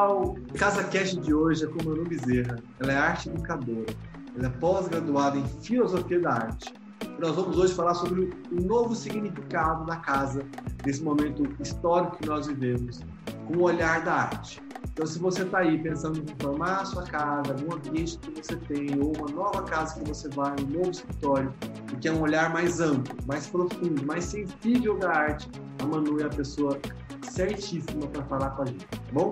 Pessoal, Casa Cast de hoje é com Manu Bezerra. Ela é arte educadora, ela é pós-graduada em filosofia da arte. Nós vamos hoje falar sobre o novo significado da casa nesse momento histórico que nós vivemos, com o olhar da arte. Então, se você está aí pensando em reformar a sua casa, algum ambiente que você tem, ou uma nova casa que você vai, um novo escritório, e quer um olhar mais amplo, mais profundo, mais sensível da arte, a Manu é a pessoa certíssima para falar com a gente, tá bom?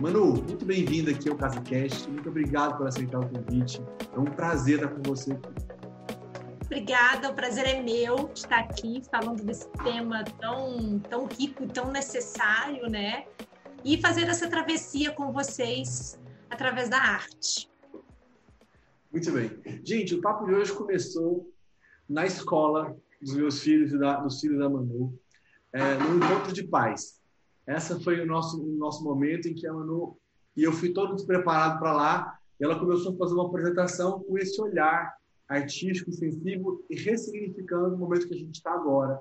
Manu, muito bem-vinda aqui ao CasaCast. Muito obrigado por aceitar o convite. É um prazer estar com você aqui. Obrigada, o prazer é meu de estar aqui falando desse tema tão, tão rico, tão necessário, né? E fazer essa travessia com vocês através da arte. Muito bem. Gente, o papo de hoje começou na escola dos meus filhos e da, dos filhos da Manu é, no encontro de pais. Essa foi o nosso, o nosso momento em que a Manu e eu fui todo despreparado para lá. E ela começou a fazer uma apresentação com esse olhar artístico, sensível e ressignificando o momento que a gente está agora,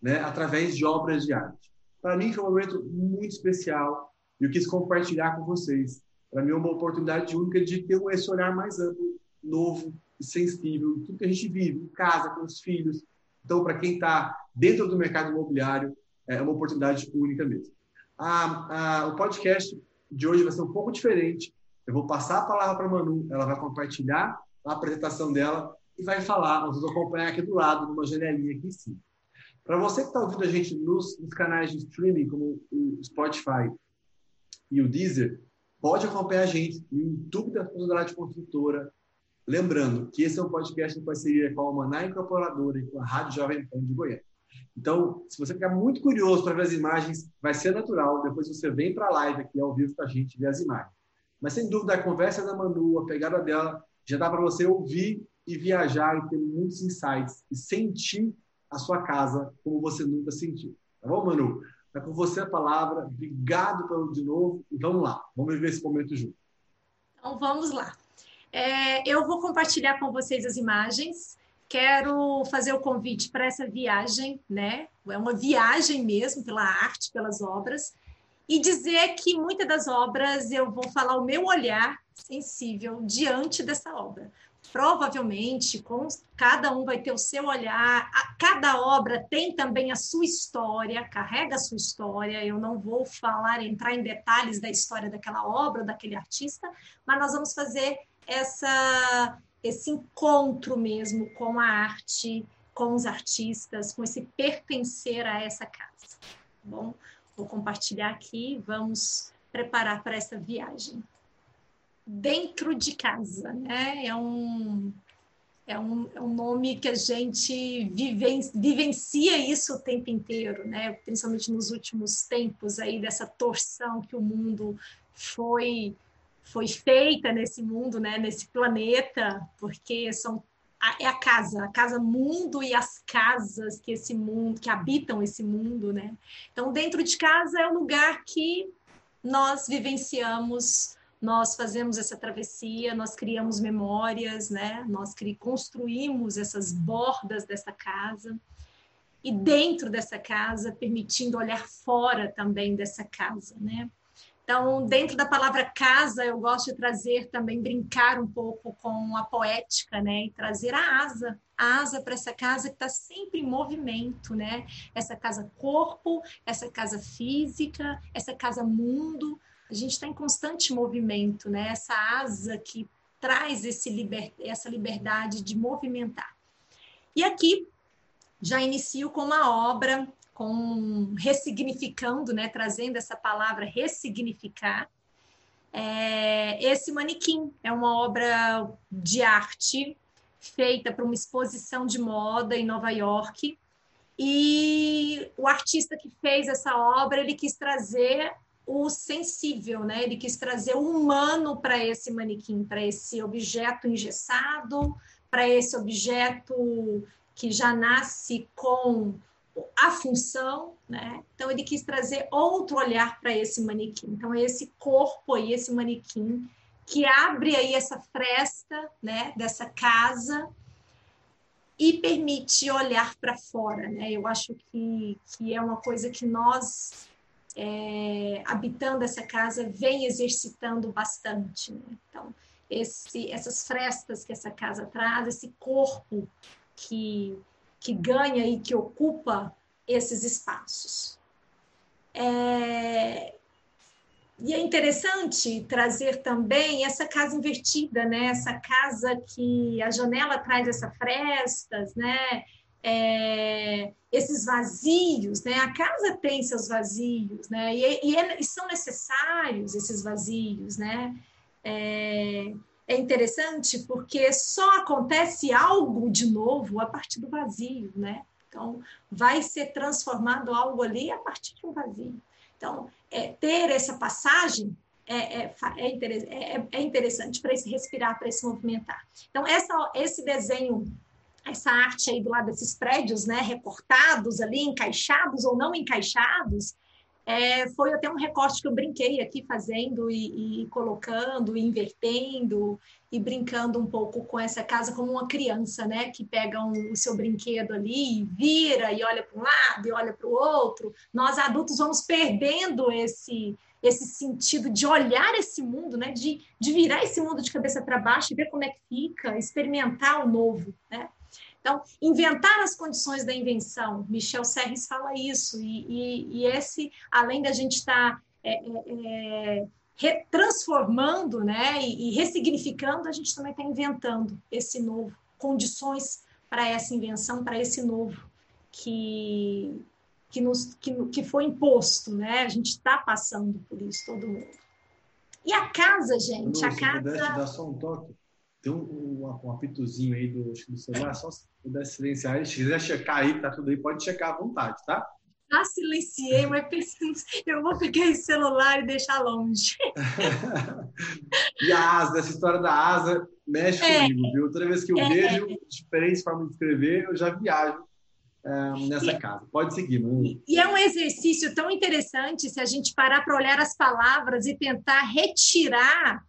né, através de obras de arte. Para mim foi um momento muito especial e eu quis compartilhar com vocês. Para mim é uma oportunidade única de ter esse olhar mais amplo, novo e sensível, tudo que a gente vive em casa, com os filhos. Então, para quem está dentro do mercado imobiliário, é uma oportunidade única mesmo. A, a, o podcast de hoje vai ser um pouco diferente. Eu vou passar a palavra para a Manu, ela vai compartilhar a apresentação dela e vai falar. Nós vamos acompanhar aqui do lado, numa janelinha aqui em cima. Para você que está ouvindo a gente nos, nos, canais de streaming, como o Spotify e o Deezer, pode acompanhar a gente no YouTube da Sociedade Construtora. Lembrando que esse é um podcast em parceria com a Maná Incorporadora e com a Rádio Jovem Pan de Goiânia. Então, se você ficar muito curioso para ver as imagens, vai ser natural. Depois você vem para a live aqui ao vivo para a gente ver as imagens. Mas, sem dúvida, a conversa da Manu, a pegada dela, já dá para você ouvir e viajar e ter muitos insights e sentir a sua casa como você nunca sentiu. Tá bom, Manu? É com você a palavra. Obrigado pelo de novo. E vamos lá, vamos viver esse momento junto. Então, vamos lá. É, eu vou compartilhar com vocês as imagens quero fazer o convite para essa viagem, né? É uma viagem mesmo pela arte, pelas obras, e dizer que muitas das obras eu vou falar o meu olhar sensível diante dessa obra. Provavelmente, com, cada um vai ter o seu olhar, a, cada obra tem também a sua história, carrega a sua história. Eu não vou falar, entrar em detalhes da história daquela obra, daquele artista, mas nós vamos fazer essa esse encontro mesmo com a arte, com os artistas, com esse pertencer a essa casa. Tá bom, vou compartilhar aqui, vamos preparar para essa viagem. Dentro de casa, né? É um, é um, é um nome que a gente vive, vivencia isso o tempo inteiro, né? Principalmente nos últimos tempos aí dessa torção que o mundo foi foi feita nesse mundo, né, nesse planeta, porque são é a casa, a casa mundo e as casas que esse mundo, que habitam esse mundo, né? Então, dentro de casa é o lugar que nós vivenciamos, nós fazemos essa travessia, nós criamos memórias, né? Nós construímos essas bordas dessa casa e dentro dessa casa, permitindo olhar fora também dessa casa, né? Então, dentro da palavra casa, eu gosto de trazer também, brincar um pouco com a poética, né? E trazer a asa, a asa para essa casa que está sempre em movimento, né? Essa casa corpo, essa casa física, essa casa mundo. A gente está em constante movimento, né? Essa asa que traz esse liber... essa liberdade de movimentar. E aqui já inicio com uma obra com ressignificando, né, trazendo essa palavra ressignificar. É, esse manequim é uma obra de arte feita para uma exposição de moda em Nova York. E o artista que fez essa obra, ele quis trazer o sensível, né? Ele quis trazer o humano para esse manequim, para esse objeto engessado, para esse objeto que já nasce com a função, né? Então ele quis trazer outro olhar para esse manequim. Então é esse corpo aí, esse manequim que abre aí essa fresta, né, dessa casa e permite olhar para fora, né? Eu acho que, que é uma coisa que nós é, habitando essa casa vem exercitando bastante. Né? Então, esse, essas frestas que essa casa traz, esse corpo que, que ganha e que ocupa esses espaços. É, e é interessante trazer também essa casa invertida, né? Essa casa que a janela traz essas frestas, né? É, esses vazios, né? A casa tem seus vazios, né? E, e, é, e são necessários esses vazios, né? É, é, interessante porque só acontece algo de novo a partir do vazio, né? Então, vai ser transformado algo ali a partir de um vazio. Então, é, ter essa passagem é, é, é, é, é interessante para esse respirar, para esse movimentar. Então, essa, esse desenho, essa arte aí do lado desses prédios, né, recortados ali, encaixados ou não encaixados, é, foi até um recorte que eu brinquei aqui fazendo e, e, colocando, invertendo e brincando um pouco com essa casa como uma criança, né? Que pega um, o seu brinquedo ali e vira e olha para um lado e olha para o outro. Nós adultos vamos perdendo esse esse sentido de olhar esse mundo, né? De, de virar esse mundo de cabeça para baixo e ver como é que fica, experimentar o novo, né? Então, inventar as condições da invenção, Michel Serres fala isso, e, e, e esse, além da gente estar tá, é, é, é transformando né, e, e, ressignificando, a gente também está inventando esse novo, condições para essa invenção, para esse novo que, que, nos, que, que foi imposto, né? A gente está passando por isso, todo mundo. E a casa, gente, a casa. dar só um toque tem um, um, um apitozinho aí do, do celular, só se puder silenciar. Se quiser checar aí, tá tudo aí, pode checar à vontade, tá? Já silenciei, mas pensando, eu vou pegar esse celular e deixar longe. e a asa, essa história da asa mexe é, comigo, viu? Toda vez que eu é, vejo diferentes formas de escrever, eu já viajo é, nessa e, casa. Pode seguir, mano. E é um exercício tão interessante se a gente parar para olhar as palavras e tentar retirar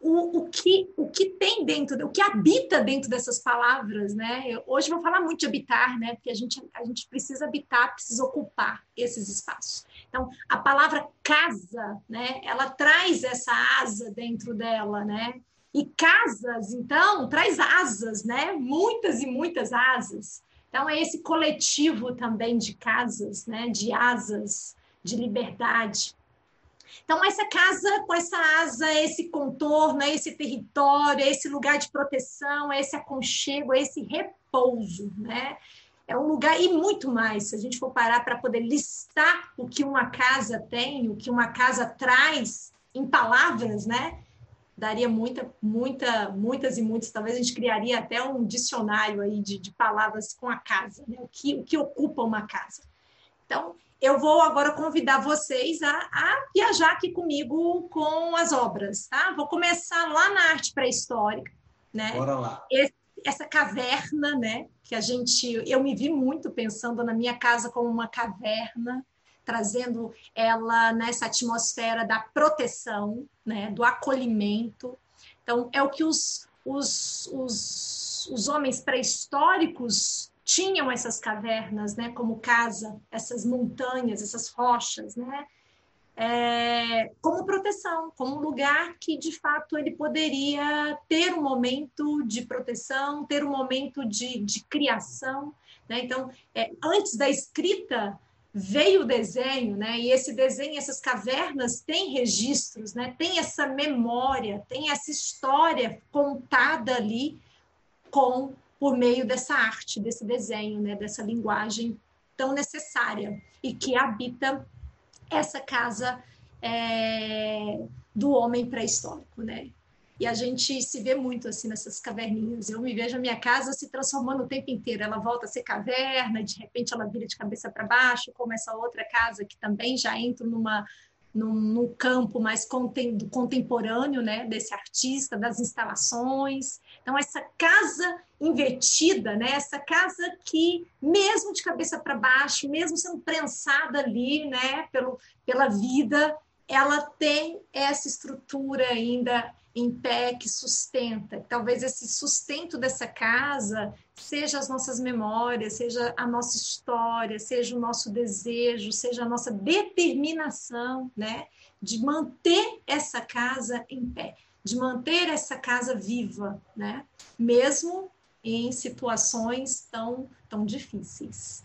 o, o, que, o que tem dentro, o que habita dentro dessas palavras, né? Eu, hoje vou falar muito de habitar, né? Porque a gente, a gente precisa habitar, precisa ocupar esses espaços. Então, a palavra casa, né? Ela traz essa asa dentro dela, né? E casas, então, traz asas, né? Muitas e muitas asas. Então, é esse coletivo também de casas, né? De asas, de liberdade. Então, essa casa com essa asa, esse contorno, esse território, esse lugar de proteção, esse aconchego, esse repouso, né? É um lugar e muito mais. Se a gente for parar para poder listar o que uma casa tem, o que uma casa traz em palavras, né? Daria muita, muita, muitas e muitas. Talvez a gente criaria até um dicionário aí de, de palavras com a casa, né? O que, o que ocupa uma casa. Então, eu vou agora convidar vocês a, a, viajar aqui comigo com as obras, tá? Vou começar lá na arte pré-histórica, né? Bora lá. Esse, essa caverna, né? Que a gente, eu me vi muito pensando na minha casa como uma caverna, trazendo ela nessa atmosfera da proteção, né? Do acolhimento. Então, é o que os, os, os, os homens pré-históricos tinham essas cavernas, né, como casa, essas montanhas, essas rochas, né, é, como proteção, como um lugar que de fato ele poderia ter um momento de proteção, ter um momento de, de criação, né? Então, é, antes da escrita veio o desenho, né? E esse desenho, essas cavernas têm registros, né? Tem essa memória, tem essa história contada ali com por meio dessa arte, desse desenho, né, dessa linguagem tão necessária e que habita essa casa é, do homem pré-histórico, né? E a gente se vê muito assim nessas caverninhas. Eu me vejo a minha casa se transformando o tempo inteiro. Ela volta a ser caverna, de repente ela vira de cabeça para baixo, como essa outra casa que também já entra numa no campo mais contemporâneo, né, desse artista, das instalações. Então, essa casa invertida, né, essa casa que, mesmo de cabeça para baixo, mesmo sendo prensada ali, né, pelo, pela vida, ela tem essa estrutura ainda em pé que sustenta. Talvez esse sustento dessa casa seja as nossas memórias, seja a nossa história, seja o nosso desejo, seja a nossa determinação, né, de manter essa casa em pé, de manter essa casa viva, né, mesmo em situações tão tão difíceis.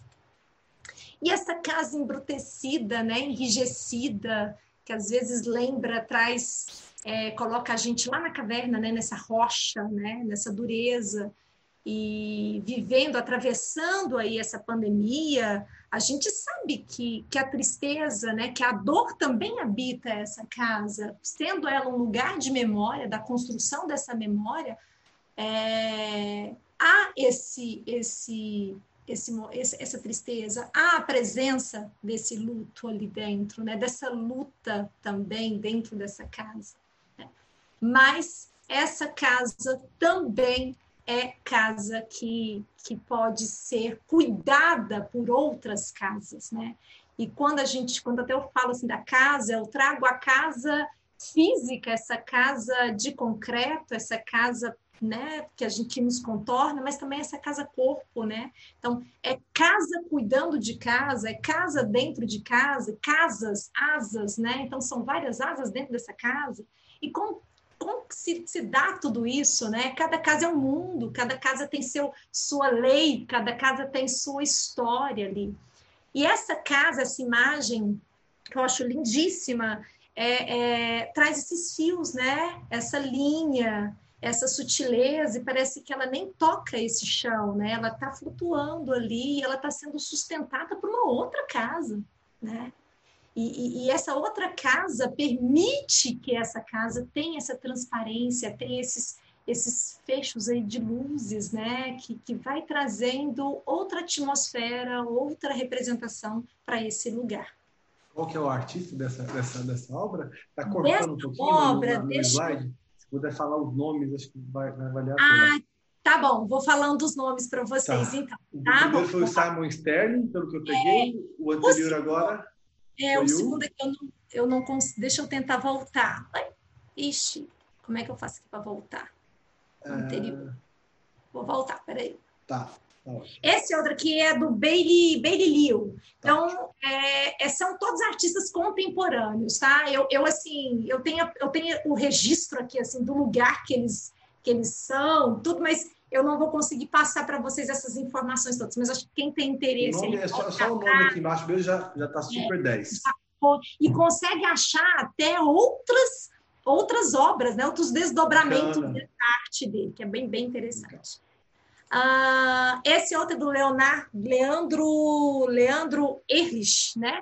E essa casa embrutecida, né, enrijecida, que às vezes lembra, traz, é, coloca a gente lá na caverna, né, nessa rocha, né, nessa dureza, e vivendo, atravessando aí essa pandemia, a gente sabe que, que a tristeza, né, que a dor também habita essa casa, sendo ela um lugar de memória, da construção dessa memória, é, há esse, esse esse, essa tristeza, há a presença desse luto ali dentro, né? dessa luta também dentro dessa casa. Né? Mas essa casa também é casa que, que pode ser cuidada por outras casas, né? E quando a gente, quando até eu falo assim da casa, eu trago a casa física, essa casa de concreto, essa casa né, que a gente nos contorna, mas também essa casa corpo, né? Então, é casa cuidando de casa, é casa dentro de casa, casas, asas, né? Então são várias asas dentro dessa casa. E como, como se, se dá tudo isso, né? Cada casa é um mundo, cada casa tem seu sua lei, cada casa tem sua história ali. E essa casa, essa imagem que eu acho lindíssima, é, é, traz esses fios, né? Essa linha, essa sutileza e parece que ela nem toca esse chão, né? Ela está flutuando ali, ela está sendo sustentada por uma outra casa, né? E, e, e, essa outra casa permite que essa casa tenha essa transparência, tenha esses, esses fechos aí de luzes, né? Que, que vai trazendo outra atmosfera, outra representação para esse lugar. Qual que é o artista dessa, dessa, dessa obra? Está cortando um pouquinho obra, no, no deixa... slide? puder falar os nomes, acho que vai, vai valer a pena. Ah, tá bom, vou falando os nomes para vocês, tá. então. O tá? primeiro foi o Simon Sterling, pelo que eu peguei. É, o anterior o agora. É, o segundo aqui eu não, eu não consigo. Deixa eu tentar voltar. Ai, ixi, como é que eu faço aqui para voltar? O anterior. É... Vou voltar, peraí. Tá. Esse outro aqui é do Bailey, Bailey Liu. Então, é, é, são todos artistas contemporâneos, tá? Eu, eu, assim, eu tenho, eu tenho o registro aqui, assim, do lugar que eles, que eles são, tudo, mas eu não vou conseguir passar para vocês essas informações todas. Mas acho que quem tem interesse... Nome é só, só o nome aqui embaixo mesmo já está super é, 10. E consegue achar até outras outras obras, né? outros desdobramentos Bacana. dessa arte dele, que é bem, bem interessante. Uh, esse outro é do Leonardo, Leandro, Leandro Erlich, né?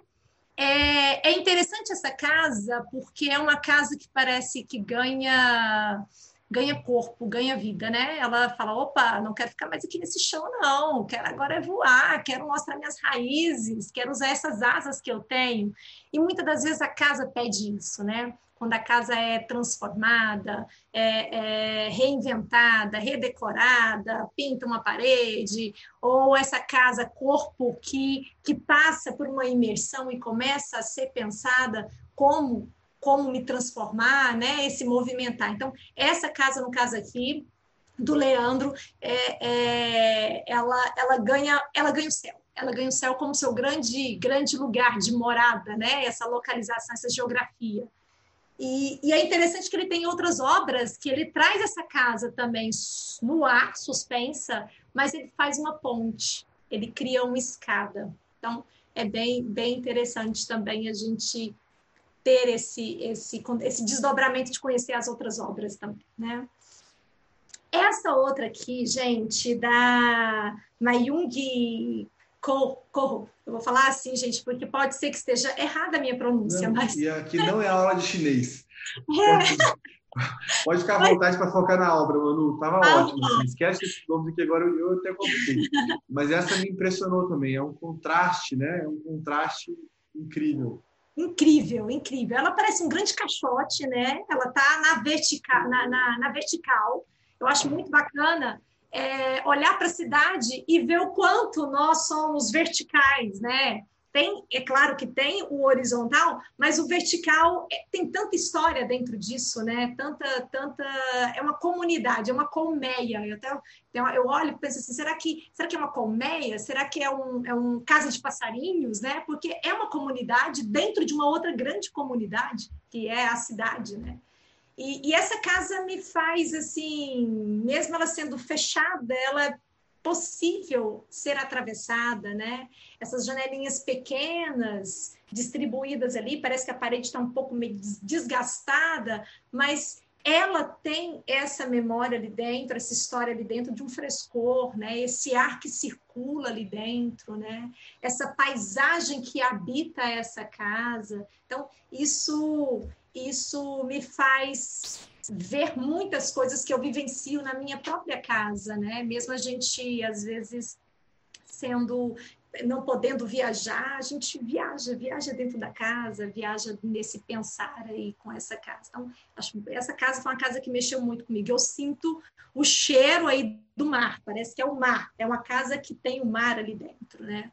É, é interessante essa casa porque é uma casa que parece que ganha ganha corpo, ganha vida, né? Ela fala, opa, não quero ficar mais aqui nesse chão, não. Quero agora é voar, quero mostrar minhas raízes, quero usar essas asas que eu tenho. E muitas das vezes a casa pede isso, né? quando a casa é transformada, é, é reinventada, redecorada, pinta uma parede, ou essa casa corpo que, que passa por uma imersão e começa a ser pensada como como me transformar, né? Esse movimentar. Então, essa casa, no caso aqui, do Leandro, é, é, ela, ela, ganha, ela ganha o céu. Ela ganha o céu como seu grande, grande lugar de morada, né? Essa localização, essa geografia. E, e, é interessante que ele tem outras obras que ele traz essa casa também no ar, suspensa, mas ele faz uma ponte, ele cria uma escada. Então, é bem, bem interessante também a gente ter esse, esse, esse desdobramento de conhecer as outras obras também, né? Essa outra aqui, gente, da Mayung Corro. Eu vou falar assim, gente, porque pode ser que esteja errada a minha pronúncia. Não, mas... E aqui não é aula de chinês. É. Pode ficar à vontade para focar na obra, Manu. Tava ah, ótimo. Assim. Esquece esse nome que agora eu, eu até coloquei. Mas essa me impressionou também. É um contraste, né? É um contraste incrível. Incrível, incrível. Ela parece um grande caixote, né? Ela tá na vertical, na, na, na vertical. Eu acho muito bacana é, olhar para a cidade e ver o quanto nós somos verticais, né? Tem, é claro que tem o horizontal, mas o vertical é, tem tanta história dentro disso, né? Tanta, tanta, é uma comunidade, é uma colmeia. Eu, até, eu olho e penso assim, será que, será que é uma colmeia? Será que é um, é um casa de passarinhos, né? Porque é uma comunidade dentro de uma outra grande comunidade, que é a cidade, né? E, e essa casa me faz assim, mesmo ela sendo fechada, ela possível ser atravessada, né? Essas janelinhas pequenas, distribuídas ali, parece que a parede está um pouco meio desgastada, mas ela tem essa memória ali dentro, essa história ali dentro de um frescor, né? Esse ar que circula ali dentro, né? Essa paisagem que habita essa casa. Então, isso isso me faz ver muitas coisas que eu vivencio na minha própria casa, né? Mesmo a gente, às vezes, sendo não podendo viajar, a gente viaja, viaja dentro da casa, viaja nesse pensar aí com essa casa. Então, acho essa casa foi uma casa que mexeu muito comigo. Eu sinto o cheiro aí do mar, parece que é o mar, é uma casa que tem o mar ali dentro, né?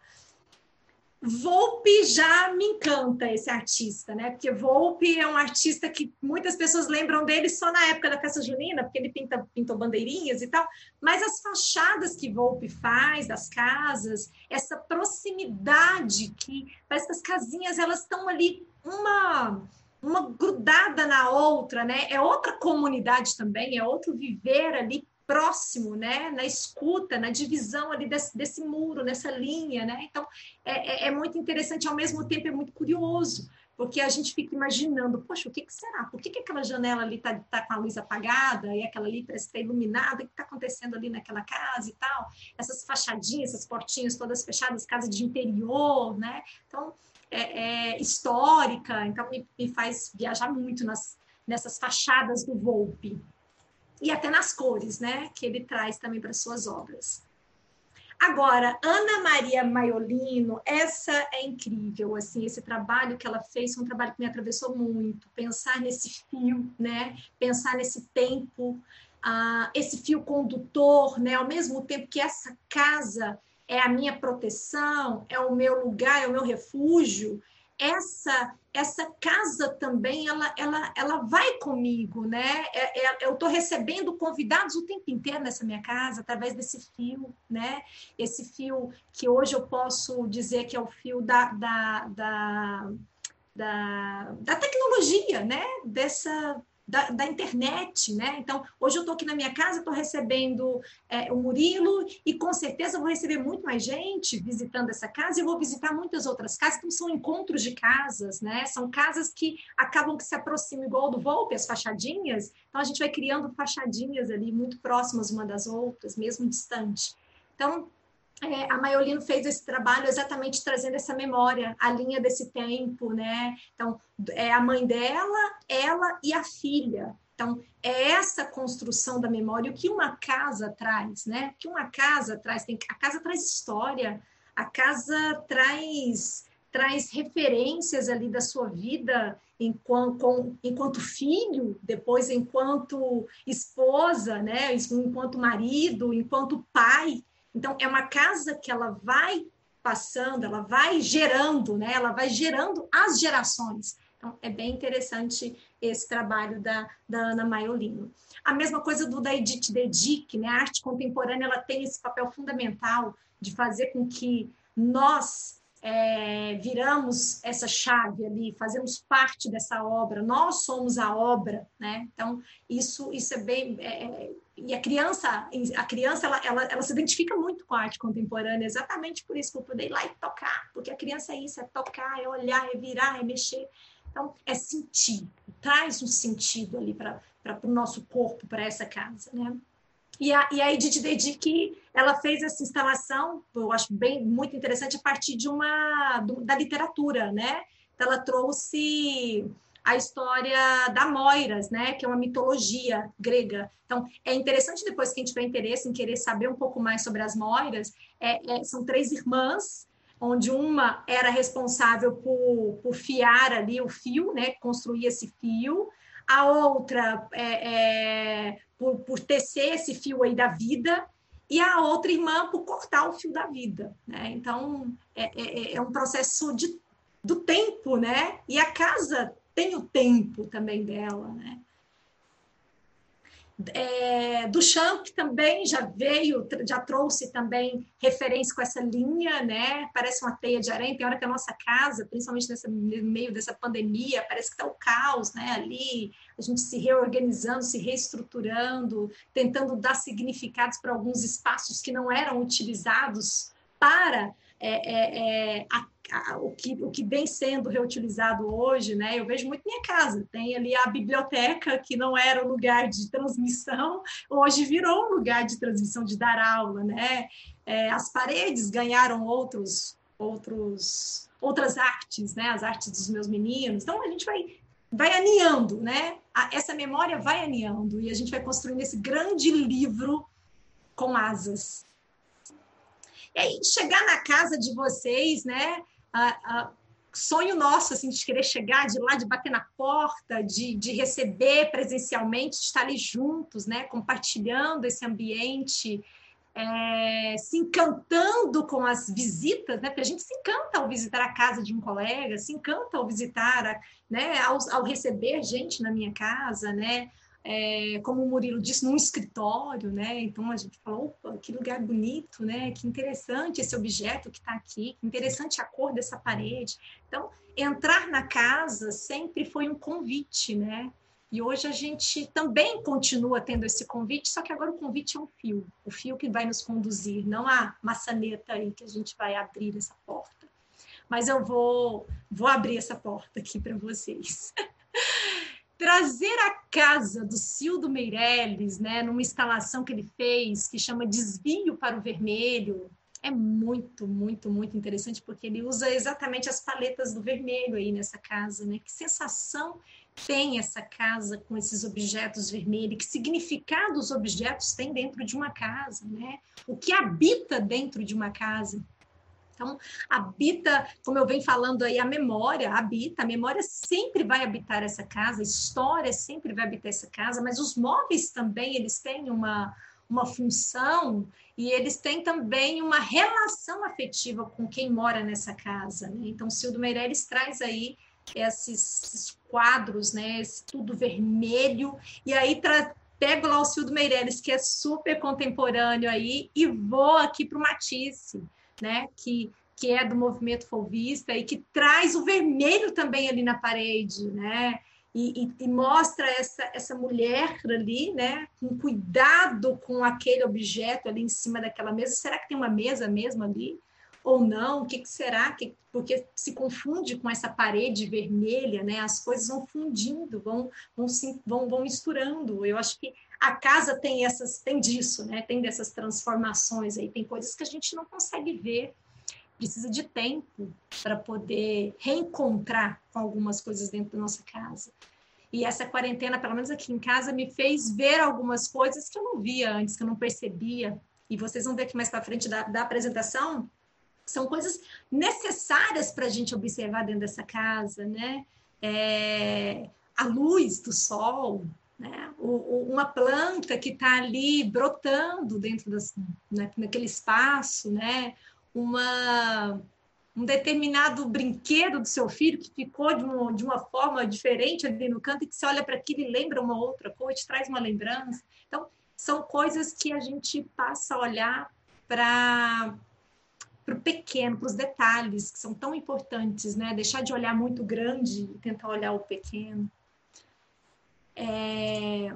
Volpe já me encanta esse artista, né? Porque Volpe é um artista que muitas pessoas lembram dele só na época da festa junina, porque ele pinta, pintou bandeirinhas e tal. Mas as fachadas que Volpe faz das casas, essa proximidade que parece que as casinhas elas estão ali uma uma grudada na outra, né? É outra comunidade também, é outro viver ali próximo, né? Na escuta, na divisão ali desse, desse muro, nessa linha, né? Então, é, é, é, muito interessante, ao mesmo tempo é muito curioso, porque a gente fica imaginando, poxa, o que, que será? Por que, que aquela janela ali está tá com a luz apagada e aquela ali parece estar iluminada? O que está acontecendo ali naquela casa e tal? Essas fachadinhas, essas portinhas todas fechadas, casa de interior, né? Então, é, é histórica, então me, me faz viajar muito nas, nessas fachadas do Volpe e até nas cores, né, que ele traz também para suas obras. Agora, Ana Maria Maiolino, essa é incrível, assim, esse trabalho que ela fez foi um trabalho que me atravessou muito, pensar nesse fio, né, pensar nesse tempo, uh, esse fio condutor, né, ao mesmo tempo que essa casa é a minha proteção, é o meu lugar, é o meu refúgio, essa essa casa também ela ela, ela vai comigo né é, é, eu estou recebendo convidados o tempo inteiro nessa minha casa através desse fio né esse fio que hoje eu posso dizer que é o fio da, da, da da, da tecnologia, né? Dessa, da, da, internet, né? Então, hoje eu estou aqui na minha casa, estou recebendo é, o Murilo e com certeza vou receber muito mais gente visitando essa casa e vou visitar muitas outras casas. Então, são encontros de casas, né? São casas que acabam que se aproximam igual do Volpe, as fachadinhas. Então, a gente vai criando fachadinhas ali muito próximas uma das outras, mesmo distante. Então, é, a Maiolino fez esse trabalho exatamente trazendo essa memória, a linha desse tempo, né? Então, é a mãe dela, ela e a filha. Então, é essa construção da memória, o que uma casa traz, né? O que uma casa traz, tem, a casa traz história, a casa traz traz referências ali da sua vida enquanto, com, enquanto filho, depois enquanto esposa, né? enquanto marido, enquanto pai. Então, é uma casa que ela vai passando, ela vai gerando, né? Ela vai gerando as gerações. Então, é bem interessante esse trabalho da, da Ana Maiolino. A mesma coisa do da Edith Dedic, né? A arte contemporânea ela tem esse papel fundamental de fazer com que nós é, viramos essa chave ali, fazemos parte dessa obra, nós somos a obra, né? Então, isso, isso é bem... É, e a criança, a criança ela, ela, ela, se identifica muito com a arte contemporânea, exatamente por isso eu poder ir lá e tocar, porque a criança é isso, é tocar, é olhar, é virar, é mexer. Então, é sentir, traz um sentido ali para o nosso corpo, para essa casa, né? E a, e a Edith Dedic, ela fez essa instalação, eu acho bem muito interessante, a partir de uma da literatura, né? Então, ela trouxe a história da Moiras, né, que é uma mitologia grega. Então, é interessante depois quem tiver interesse em querer saber um pouco mais sobre as Moiras, é, é, são três irmãs, onde uma era responsável por, por fiar ali o fio, né, construir esse fio, a outra é, é, por, por tecer esse fio aí da vida, e a outra irmã por cortar o fio da vida. Né? Então, é, é, é um processo de, do tempo, né? E a casa tem o tempo também dela, né? É, do Champ também já veio, já trouxe também referência com essa linha, né? Parece uma teia de aranha. Tem hora que a nossa casa, principalmente nesse meio dessa pandemia, parece que está o caos, né? Ali, a gente se reorganizando, se reestruturando, tentando dar significados para alguns espaços que não eram utilizados para é, é, é a o que, o que vem sendo reutilizado hoje, né? Eu vejo muito minha casa. Tem ali a biblioteca, que não era o lugar de transmissão, hoje virou um lugar de transmissão, de dar aula, né? É, as paredes ganharam outros, outros, outras artes, né? As artes dos meus meninos. Então, a gente vai, vai aninhando, né? essa memória vai aninhando e a gente vai construindo esse grande livro com asas. E aí, chegar na casa de vocês, né? sonho nosso, assim, de querer chegar de lá, de bater na porta, de, de receber presencialmente, de estar ali juntos, né, compartilhando esse ambiente, é, se encantando com as visitas, né, porque a gente se encanta ao visitar a casa de um colega, se encanta ao visitar, né, ao, ao receber gente na minha casa, né, é, como o Murilo disse, num escritório, né? Então a gente falou, opa, que lugar bonito, né? Que interessante esse objeto que está aqui, que interessante a cor dessa parede. Então, entrar na casa sempre foi um convite, né? E hoje a gente também continua tendo esse convite, só que agora o convite é um fio, o fio que vai nos conduzir, não a maçaneta aí que a gente vai abrir essa porta. Mas eu vou, vou abrir essa porta aqui para vocês. trazer a casa do Cildo Meirelles, né, numa instalação que ele fez, que chama Desvio para o Vermelho, é muito, muito, muito interessante, porque ele usa exatamente as paletas do vermelho aí nessa casa, né? Que sensação tem essa casa com esses objetos vermelhos? Que significado os objetos têm dentro de uma casa, né? O que habita dentro de uma casa? Então, habita, como eu venho falando aí, a memória habita, a memória sempre vai habitar essa casa, a história sempre vai habitar essa casa, mas os móveis também, eles têm uma, uma função e eles têm também uma relação afetiva com quem mora nessa casa. Né? Então, Cildo Meireles traz aí esses, esses quadros, né? Esse tudo vermelho, e aí tra pego lá o Cildo Meireles, que é super contemporâneo aí, e vou aqui para o Matisse né? Que, que é do movimento folvista e que traz o vermelho também ali na parede, né? E, e, e, mostra essa, essa mulher ali, né, com cuidado com aquele objeto ali em cima daquela mesa. Será que tem uma mesa mesmo ali? Ou não? O que, que será? Que, porque se confunde com essa parede vermelha, né? As coisas vão fundindo, vão, vão, vão, vão misturando. Eu acho que a casa tem essas, tem disso, né? Tem dessas transformações aí, tem coisas que a gente não consegue ver, precisa de tempo para poder reencontrar com algumas coisas dentro da nossa casa. E essa quarentena, pelo menos aqui em casa, me fez ver algumas coisas que eu não via antes, que eu não percebia. E vocês vão ver aqui mais para frente da, da apresentação, são coisas necessárias para a gente observar dentro dessa casa, né? É, a luz do sol, né? Uma planta que está ali brotando dentro das, né, naquele espaço, né? uma, um determinado brinquedo do seu filho que ficou de uma, de uma forma diferente ali no canto e que você olha para aquilo e lembra uma outra coisa, te traz uma lembrança. Então, são coisas que a gente passa a olhar para para o pequeno, para os detalhes que são tão importantes, né? Deixar de olhar muito grande e tentar olhar o pequeno. É...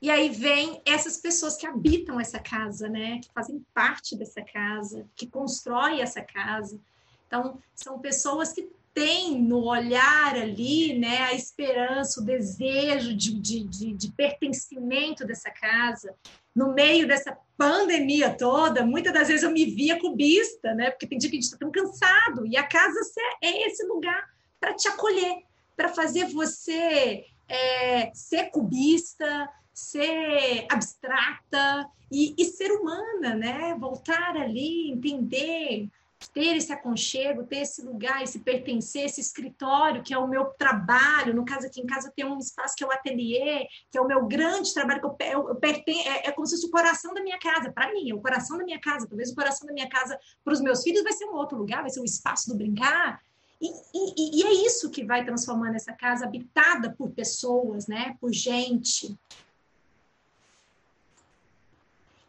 E aí vem essas pessoas que habitam essa casa, né? Que fazem parte dessa casa, que constroem essa casa. Então, são pessoas que têm no olhar ali, né, a esperança, o desejo de, de, de, de pertencimento dessa casa. No meio dessa pandemia toda, muitas das vezes eu me via cubista, né? Porque tem dia que a gente está tão cansado. E a casa é esse lugar para te acolher, para fazer você é, ser cubista, ser abstrata e, e, ser humana, né? Voltar ali, entender ter esse aconchego, ter esse lugar, esse pertencer, esse escritório, que é o meu trabalho. No caso, aqui em casa tem um espaço que é o ateliê, que é o meu grande trabalho, que eu, eu, eu é, é, como se fosse o coração da minha casa. Para mim, é o coração da minha casa. Talvez o coração da minha casa para os meus filhos vai ser um outro lugar, vai ser o espaço do brincar. E, e, e é isso que vai transformando essa casa habitada por pessoas, né? por gente.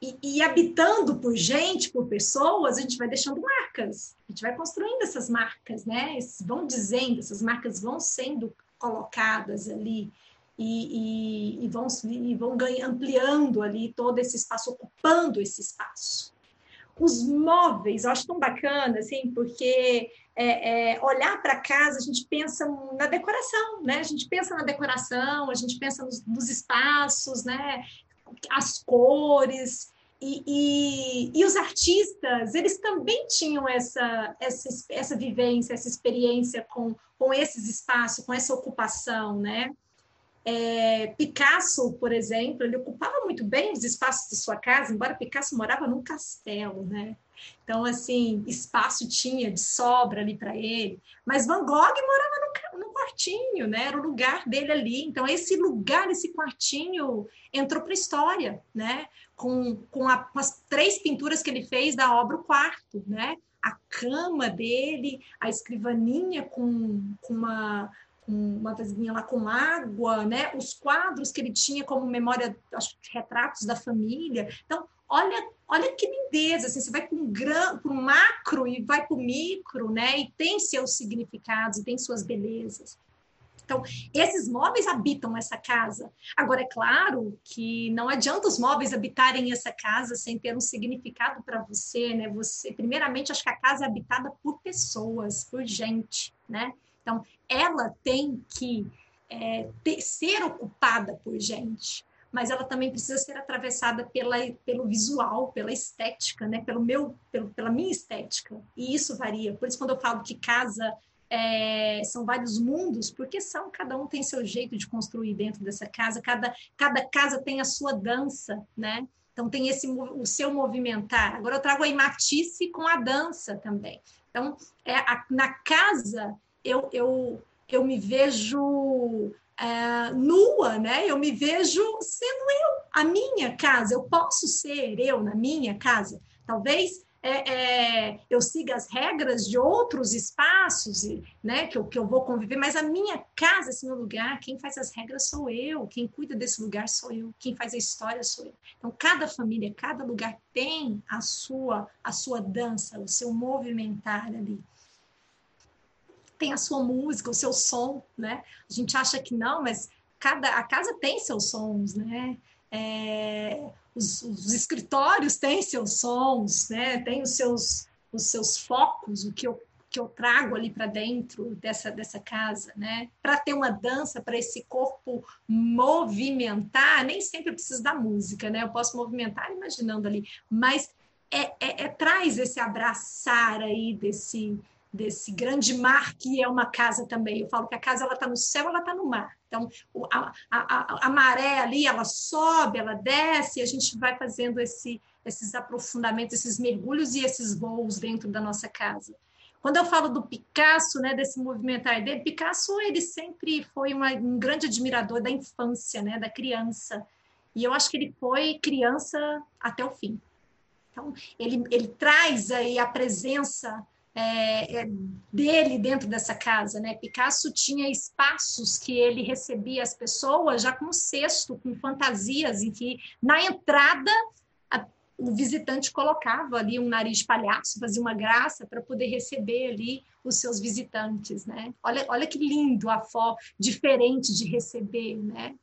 E, e, habitando por gente, por pessoas, a gente vai deixando marcas, a gente vai construindo essas marcas, né? Esses vão dizendo, essas marcas vão sendo colocadas ali e, e, vão, e vão ganhando, ampliando ali todo esse espaço, ocupando esse espaço. Os móveis, eu acho tão bacana, assim, porque é, é, olhar para casa, a gente pensa na decoração, né? A gente pensa na decoração, a gente pensa nos, nos espaços, né? as cores. E, e, e, os artistas, eles também tinham essa, essa, essa vivência, essa experiência com, com esses espaços, com essa ocupação, né? É, Picasso, por exemplo, ele ocupava muito bem os espaços de sua casa, embora Picasso morava num castelo, né? Então, assim, espaço tinha de sobra ali para ele. Mas Van Gogh morava no, no quartinho, né? Era o lugar dele ali. Então, esse lugar, esse quartinho, entrou para a história, né? Com, com, a, com, as três pinturas que ele fez da obra O Quarto, né? A cama dele, a escrivaninha com, com uma uma vasilhinha lá com água, né? Os quadros que ele tinha como memória, acho, retratos da família. Então, olha, olha que lindeza, assim, você vai para um macro e vai para o micro, né? E tem seus significados, e tem suas belezas. Então, esses móveis habitam essa casa. Agora, é claro que não adianta os móveis habitarem essa casa sem ter um significado para você, né? Você, primeiramente, acho que a casa é habitada por pessoas, por gente, né? Então, ela tem que é, ter, ser ocupada por gente mas ela também precisa ser atravessada pela, pelo visual, pela estética, né? pelo meu, pelo, pela minha estética. E isso varia. Por isso, quando eu falo que casa é, são vários mundos, porque são, cada um tem seu jeito de construir dentro dessa casa, cada, cada casa tem a sua dança, né? Então tem esse o seu movimentar. Agora eu trago a Matisse com a dança também. Então, é, a, na casa eu, eu, eu me vejo é, nua, né? Eu me vejo sendo eu, a minha casa. Eu posso ser eu na minha casa. Talvez é, é, eu siga as regras de outros espaços, né? Que eu, que eu vou conviver, mas a minha casa, esse meu lugar, quem faz as regras sou eu, quem cuida desse lugar sou eu, quem faz a história sou eu. Então, cada família, cada lugar tem a sua, a sua dança, o seu movimentar ali tem a sua música, o seu som, né? A gente acha que não, mas cada a casa tem seus sons, né? É, os, os, escritórios têm seus sons, né? Tem os seus os seus focos, o que eu que eu trago ali para dentro dessa dessa casa, né? Para ter uma dança, para esse corpo movimentar, nem sempre eu preciso da música, né? Eu posso movimentar imaginando ali, mas é, é, é traz esse abraçar aí desse desse grande mar que é uma casa também. Eu falo que a casa ela está no céu, ela está no mar. Então a, a, a, maré ali ela sobe, ela desce, e a gente vai fazendo esse, esses aprofundamentos, esses mergulhos e esses voos dentro da nossa casa. Quando eu falo do Picasso, né, desse movimentar dele, Picasso ele sempre foi uma, um grande admirador da infância, né, da criança. E eu acho que ele foi criança até o fim. Então, ele, ele traz aí a presença é, é, dele dentro dessa casa, né? Picasso tinha espaços que ele recebia as pessoas já com cesto, com fantasias, em que na entrada a, o visitante colocava ali um nariz palhaço, fazia uma graça para poder receber ali os seus visitantes, né? Olha, olha que lindo a forma diferente de receber, né?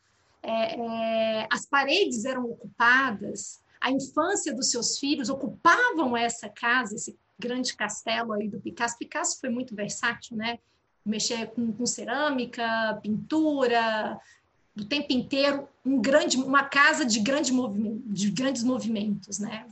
É, é, as paredes eram ocupadas, a infância dos seus filhos ocupavam essa casa, esse grande castelo aí do Picasso. Picasso foi muito versátil, né? Mexer com, com cerâmica, pintura, o tempo inteiro um grande, uma casa de, grande movimento, de grandes movimentos, né?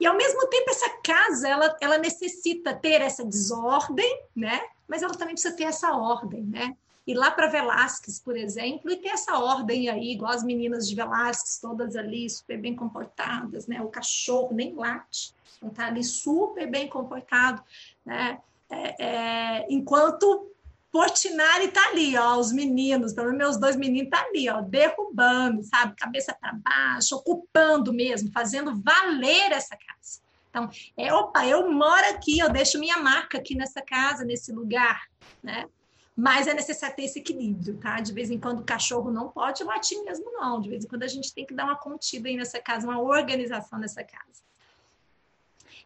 E ao mesmo tempo essa casa ela, ela necessita ter essa desordem, né? mas ela também precisa ter essa ordem, né? Ir lá para Velázquez, por exemplo, e ter essa ordem aí, igual as meninas de Velázquez, todas ali super bem comportadas, né? O cachorro nem late, então tá ali super bem comportado, né? É, é, enquanto Portinari tá ali, ó, os meninos, pelo menos meus dois meninos tá ali, ó, derrubando, sabe, cabeça para baixo, ocupando mesmo, fazendo valer essa casa. Então, é, opa, eu moro aqui, eu deixo minha marca aqui nessa casa, nesse lugar, né? Mas é necessário ter esse equilíbrio, tá? De vez em quando o cachorro não pode latir mesmo, não. De vez em quando a gente tem que dar uma contida aí nessa casa, uma organização nessa casa.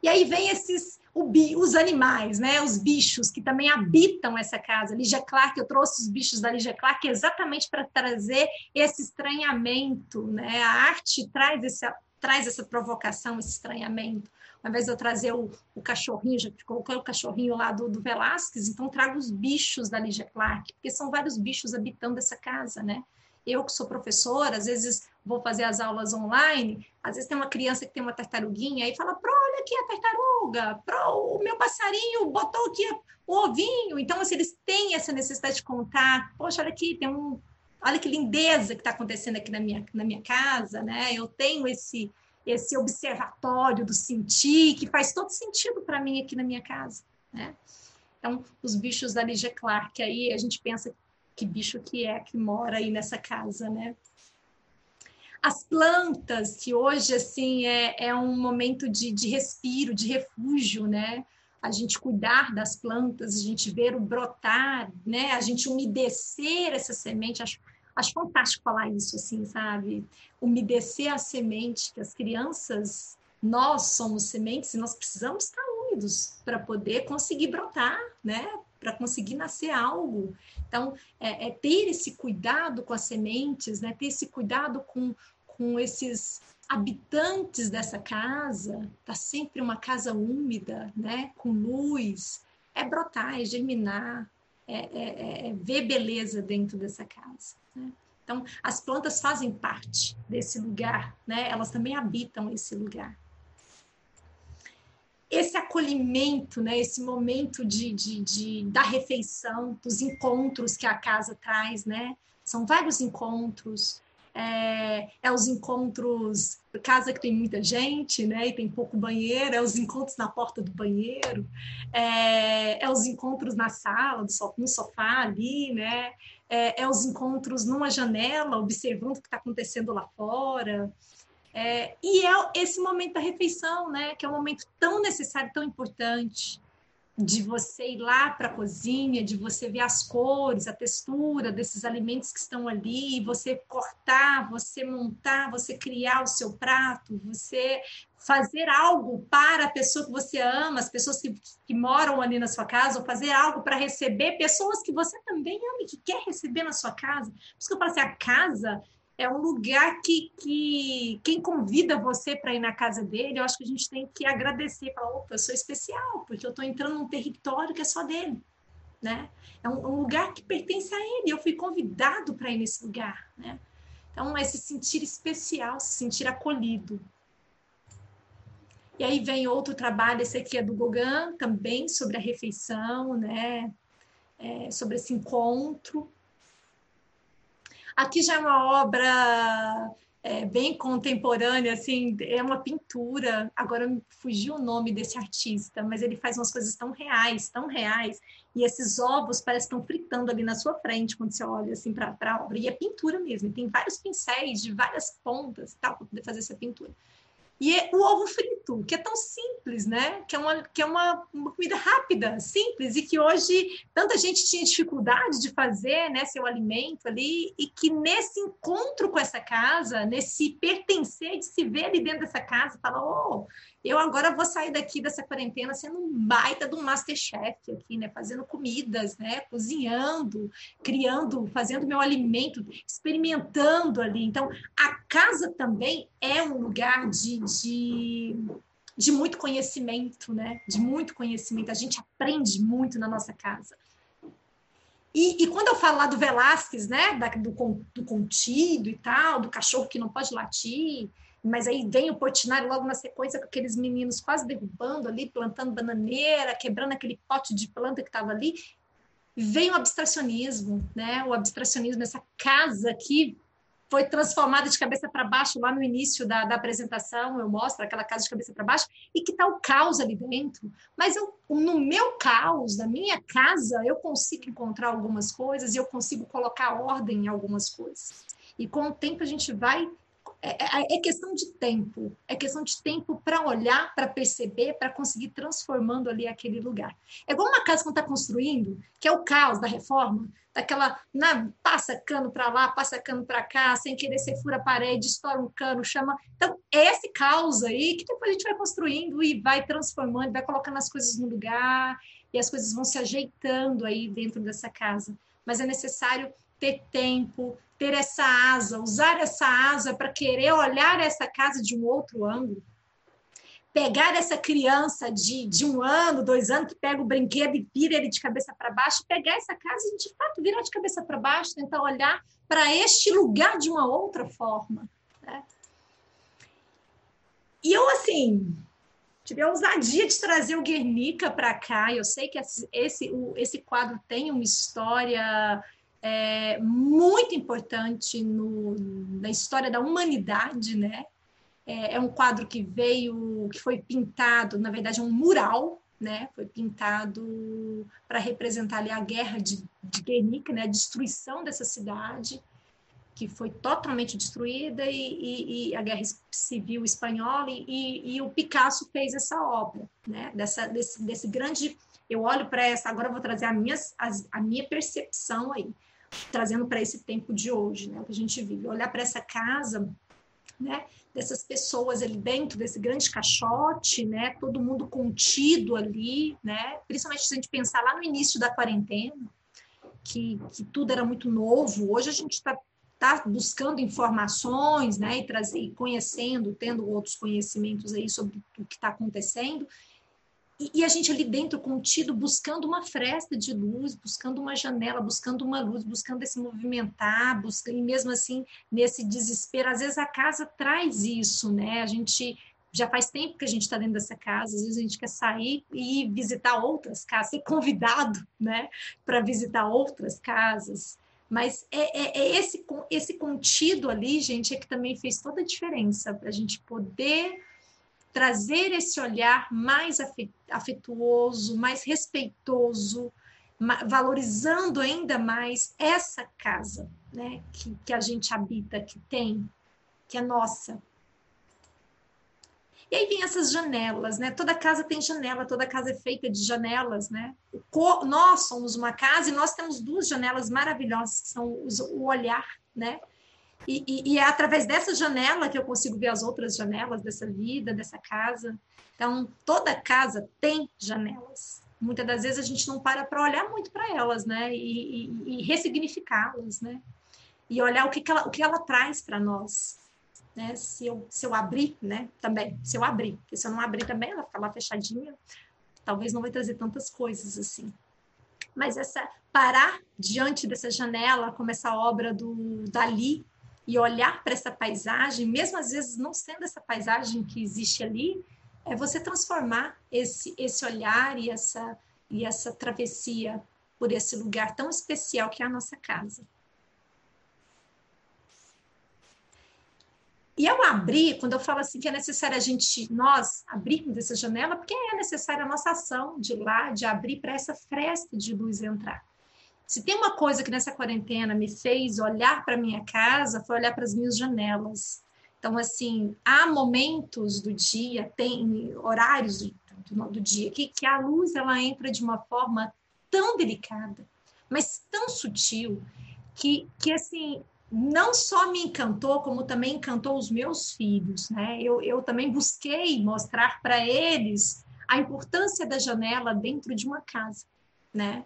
E aí vem esses os animais, né, os bichos que também habitam essa casa. Lígia Clark, eu trouxe os bichos da Lígia Clark exatamente para trazer esse estranhamento, né? A arte traz essa traz essa provocação, esse estranhamento. Ao invés de eu trazer o, o cachorrinho, já coloquei o cachorrinho lá do, do Velázquez, então trago os bichos da Lígia Clark, porque são vários bichos habitando essa casa, né? Eu que sou professora, às vezes vou fazer as aulas online, às vezes tem uma criança que tem uma tartaruguinha e fala, pro, olha aqui a tartaruga, pro, o meu passarinho botou aqui o ovinho. Então, assim, eles têm essa necessidade de contar, poxa, olha aqui, tem um, olha que lindeza que está acontecendo aqui na minha, na minha casa, né? Eu tenho esse, esse observatório do sentir que faz todo sentido para mim aqui na minha casa, né? Então, os bichos da Lígia Clark, aí a gente pensa que bicho que é que mora aí nessa casa, né? As plantas, que hoje, assim, é, é um momento de, de respiro, de refúgio, né? A gente cuidar das plantas, a gente ver o brotar, né? A gente umedecer essa semente, acho, acho fantástico falar isso, assim, sabe? Umedecer a semente, que as crianças, nós somos sementes e nós precisamos estar úmidos para poder conseguir brotar, né? Para conseguir nascer algo. Então, é, é, ter esse cuidado com as sementes, né? ter esse cuidado com, com esses habitantes dessa casa, tá sempre uma casa úmida, né? com luz, é brotar, é germinar, é, é, é, é ver beleza dentro dessa casa. Né? Então, as plantas fazem parte desse lugar, né? elas também habitam esse lugar esse acolhimento, né, esse momento de, de, de, da refeição, dos encontros que a casa traz, né? São vários encontros. É, é os encontros, casa que tem muita gente, né? E tem pouco banheiro, é os encontros na porta do banheiro, é, é os encontros na sala, no sofá ali, né? É, é os encontros numa janela, observando o que está acontecendo lá fora. É, e é esse momento da refeição, né? Que é um momento tão necessário, tão importante, de você ir lá para a cozinha, de você ver as cores, a textura desses alimentos que estão ali, você cortar, você montar, você criar o seu prato, você fazer algo para a pessoa que você ama, as pessoas que, que moram ali na sua casa, ou fazer algo para receber pessoas que você também ama e que quer receber na sua casa. Por isso que eu falo assim, a casa é um lugar que, que quem convida você para ir na casa dele, eu acho que a gente tem que agradecer, falar, opa, eu sou especial, porque eu estou entrando num território que é só dele, né? É um, um lugar que pertence a ele, eu fui convidado para ir nesse lugar, né? Então, é se sentir especial, se sentir acolhido. E aí vem outro trabalho, esse aqui é do Gauguin, também sobre a refeição, né? É, sobre esse encontro, Aqui já é uma obra é, bem contemporânea, assim, é uma pintura. Agora fugiu o nome desse artista, mas ele faz umas coisas tão reais, tão reais. E esses ovos parecem que estão fritando ali na sua frente quando você olha assim para a obra. E é pintura mesmo, tem vários pincéis de várias pontas tal para poder fazer essa pintura. E é o ovo frito, que é tão simples, né? Que é, uma, que é uma, uma, comida rápida, simples, e que hoje tanta gente tinha dificuldade de fazer, né? Seu alimento ali, e que nesse encontro com essa casa, nesse pertencer, de se ver ali dentro dessa casa, fala, oh, eu agora vou sair daqui dessa quarentena sendo um baita de um masterchef aqui, né? Fazendo comidas, né? Cozinhando, criando, fazendo meu alimento, experimentando ali. Então, a casa também é um lugar de, de, de muito conhecimento, né? De muito conhecimento. A gente aprende muito na nossa casa. E, e, quando eu falo lá do Velázquez, né, da, do, do contido e tal, do cachorro que não pode latir, mas aí vem o Portinari logo na sequência com aqueles meninos quase derrubando ali, plantando bananeira, quebrando aquele pote de planta que estava ali. vem o abstracionismo, né? O abstracionismo, essa casa que foi transformada de cabeça para baixo lá no início da, da, apresentação, eu mostro aquela casa de cabeça para baixo, e que está o caos ali dentro. Mas eu, no meu caos, na minha casa, eu consigo encontrar algumas coisas e eu consigo colocar ordem em algumas coisas. E com o tempo a gente vai é, é, é, questão de tempo, é questão de tempo para olhar, para perceber, para conseguir transformando ali aquele lugar. É igual uma casa que está construindo, que é o caos da reforma, daquela, na, passa cano para lá, passa cano para cá, sem querer você fura a parede, estoura um cano, chama. Então, é esse caos aí que depois a gente vai construindo e vai transformando, vai colocando as coisas no lugar e as coisas vão se ajeitando aí dentro dessa casa. Mas é necessário ter tempo, ter essa asa, usar essa asa para querer olhar essa casa de um outro ângulo. Pegar essa criança de, de um ano, dois anos, que pega o brinquedo e vira ele de cabeça para baixo, pegar essa casa e, de fato, virar de cabeça para baixo, tentar olhar para este lugar de uma outra forma. Né? E eu, assim, tive a ousadia de trazer o Guernica para cá. Eu sei que esse, esse, o, esse quadro tem uma história é, muito importante no, na história da humanidade, né? É, é, um quadro que veio, que foi pintado, na verdade, é um mural, né? Foi pintado para representar ali a guerra de, de Guernica, né? A destruição dessa cidade que foi totalmente destruída e, e, e a guerra civil espanhola e, e, o Picasso fez essa obra, né? Dessa, desse, desse grande eu olho para essa, agora eu vou trazer a minha, a, a minha percepção aí trazendo para esse tempo de hoje, né, que a gente vive. Olhar para essa casa, né, dessas pessoas ali dentro desse grande caixote, né, todo mundo contido ali, né, principalmente se a gente pensar lá no início da quarentena, que, que tudo era muito novo. Hoje a gente está tá buscando informações, né, e trazer, conhecendo, tendo outros conhecimentos aí sobre o que está acontecendo, e, a gente ali dentro contido, buscando uma fresta de luz, buscando uma janela, buscando uma luz, buscando esse movimentar, buscando, e mesmo assim, nesse desespero, às vezes a casa traz isso, né? A gente já faz tempo que a gente está dentro dessa casa, às vezes a gente quer sair e visitar outras casas, ser convidado, né, para visitar outras casas. Mas é, é, é, esse, esse contido ali, gente, é que também fez toda a diferença para a gente poder trazer esse olhar mais afetuoso, mais respeitoso, valorizando ainda mais essa casa né, que, que a gente habita, que tem, que é nossa. E aí vem essas janelas, né? Toda casa tem janela, toda casa é feita de janelas, né? Nós somos uma casa e nós temos duas janelas maravilhosas, que são o olhar, né? E, e, e, é através dessa janela que eu consigo ver as outras janelas dessa vida, dessa casa. Então, toda casa tem janelas. Muitas das vezes a gente não para para olhar muito para elas, né? E, e ressignificá-las, né? E olhar o que, que, ela, o que ela traz para nós. Né? Se, eu, se eu abrir, né? Também, se eu abrir. Porque se eu não abrir também, ela fica lá fechadinha. Talvez não vai trazer tantas coisas assim. Mas essa parar diante dessa janela, como essa obra do Dali, e olhar para essa paisagem, mesmo às vezes não sendo essa paisagem que existe ali, é você transformar esse, esse olhar e essa, e essa travessia por esse lugar tão especial que é a nossa casa. E ao abrir, quando eu falo assim que é necessário a gente, nós, abrirmos essa janela, porque é necessária a nossa ação de lá, de abrir para essa fresta de luz entrar. Se tem uma coisa que nessa quarentena me fez olhar para minha casa, foi olhar para as minhas janelas. Então, assim, há momentos do dia, tem horários do, do, do dia, que, que a luz ela entra de uma forma tão delicada, mas tão sutil, que, que assim, não só me encantou, como também encantou os meus filhos, né? Eu, eu também busquei mostrar para eles a importância da janela dentro de uma casa, né?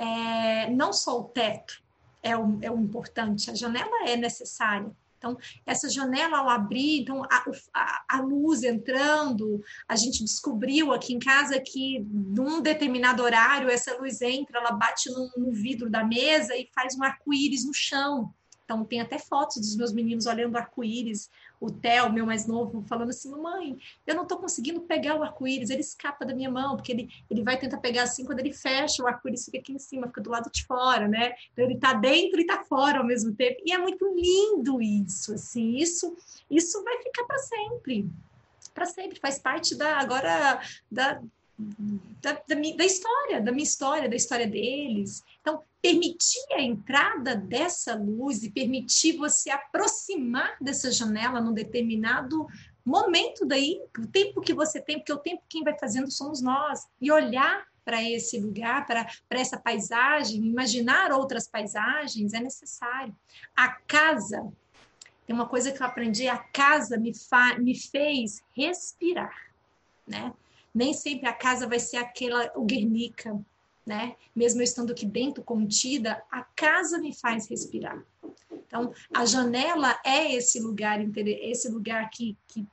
É, não só o teto é o, é o importante, a janela é necessária. Então, essa janela ao abrir, então a, a, a, luz entrando, a gente descobriu aqui em casa que num determinado horário essa luz entra, ela bate no, no vidro da mesa e faz um arco-íris no chão. Então, tem até fotos dos meus meninos olhando arco-íris. O Theo, meu mais novo, falando assim: Mamãe, eu não estou conseguindo pegar o arco-íris, ele escapa da minha mão, porque ele, ele vai tentar pegar assim, quando ele fecha, o arco-íris fica aqui em cima, fica do lado de fora, né? Então, ele está dentro e está fora ao mesmo tempo. E é muito lindo isso, assim, isso, isso vai ficar para sempre. Para sempre, faz parte da agora da, da, da, da, história, da minha história, da história deles. Então, permitir a entrada dessa luz e permitir você aproximar dessa janela num determinado momento daí, o tempo que você tem, porque o tempo quem vai fazendo somos nós, e olhar para esse lugar, para essa paisagem, imaginar outras paisagens é necessário. A casa, tem uma coisa que eu aprendi, a casa me, me fez respirar, né? Nem sempre a casa vai ser aquela, o Guernica, né? Mesmo eu estando aqui dentro contida, a casa me faz respirar. Então, a janela é esse lugar, esse lugar que, que,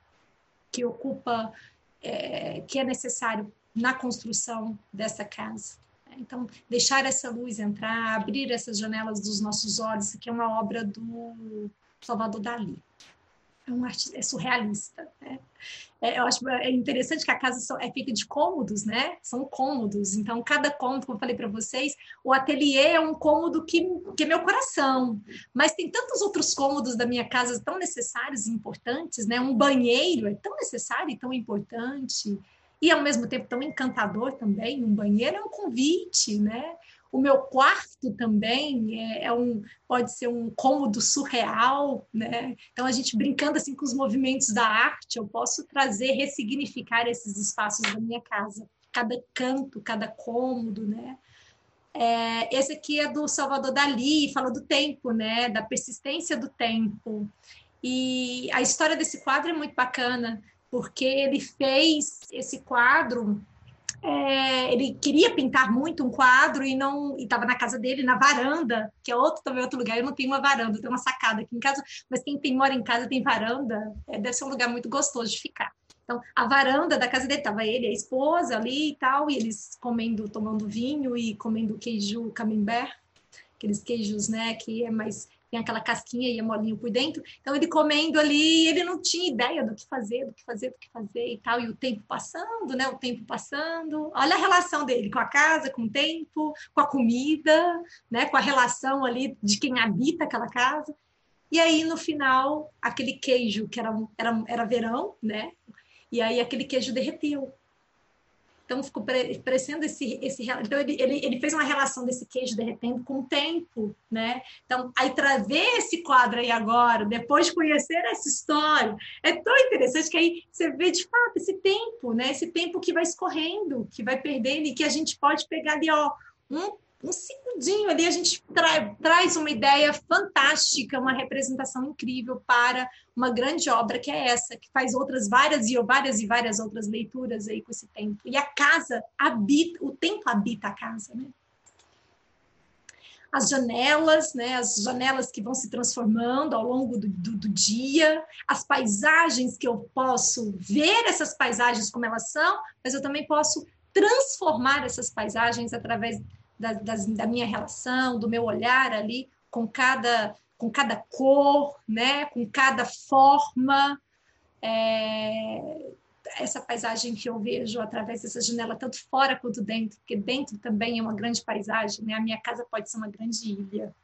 que ocupa, é, que é necessário na construção dessa casa. Então, deixar essa luz entrar, abrir essas janelas dos nossos olhos, que é uma obra do Salvador Dali é um artista, é surrealista. Né? É, eu acho é interessante que a casa é feita de cômodos, né? São cômodos. Então, cada cômodo, como eu falei para vocês, o ateliê é um cômodo que, que é meu coração. Mas tem tantos outros cômodos da minha casa tão necessários e importantes, né? Um banheiro é tão necessário e tão importante. E ao mesmo tempo tão encantador também. Um banheiro é um convite, né? O meu quarto também é, é, um, pode ser um cômodo surreal, né? Então a gente brincando assim com os movimentos da arte, eu posso trazer, ressignificar esses espaços da minha casa, cada canto, cada cômodo, né? É, esse aqui é do Salvador Dali, fala do tempo, né? Da persistência do tempo. E a história desse quadro é muito bacana, porque ele fez esse quadro é, ele queria pintar muito um quadro e não estava na casa dele, na varanda, que é outro também outro lugar. Eu não tenho uma varanda, eu tenho uma sacada aqui em casa, mas quem tem, mora em casa tem varanda, é, deve ser um lugar muito gostoso de ficar. Então, a varanda da casa dele, estava ele, a esposa ali e tal, e eles comendo, tomando vinho e comendo queijo camembert, aqueles queijos, né, que é mais tem aquela casquinha e é molinho por dentro. Então ele comendo ali, ele não tinha ideia do que fazer, do que fazer, do que fazer e tal. E o tempo passando, né? O tempo passando. Olha a relação dele com a casa, com o tempo, com a comida, né? Com a relação ali de quem habita aquela casa. E aí no final, aquele queijo que era era, era verão, né? E aí aquele queijo derreteu. Então, ficou parecendo esse, esse então ele, ele, ele, fez uma relação desse queijo derretendo com o tempo, né? Então, aí trazer esse quadro aí agora, depois de conhecer essa história, é tão interessante que aí você vê de fato esse tempo, né? Esse tempo que vai escorrendo, que vai perdendo e que a gente pode pegar ali, ó, um um segundinho ali a gente tra traz uma ideia fantástica, uma representação incrível para uma grande obra que é essa, que faz outras várias e várias e várias outras leituras aí com esse tempo. E a casa habita, o tempo habita a casa, né? As janelas, né? As janelas que vão se transformando ao longo do, do, do dia, as paisagens que eu posso ver essas paisagens como elas são, mas eu também posso transformar essas paisagens através da, da minha relação, do meu olhar ali com cada, com cada cor, né? com cada forma. É, essa paisagem que eu vejo através dessa janela, tanto fora quanto dentro, porque dentro também é uma grande paisagem, né? a minha casa pode ser uma grande ilha.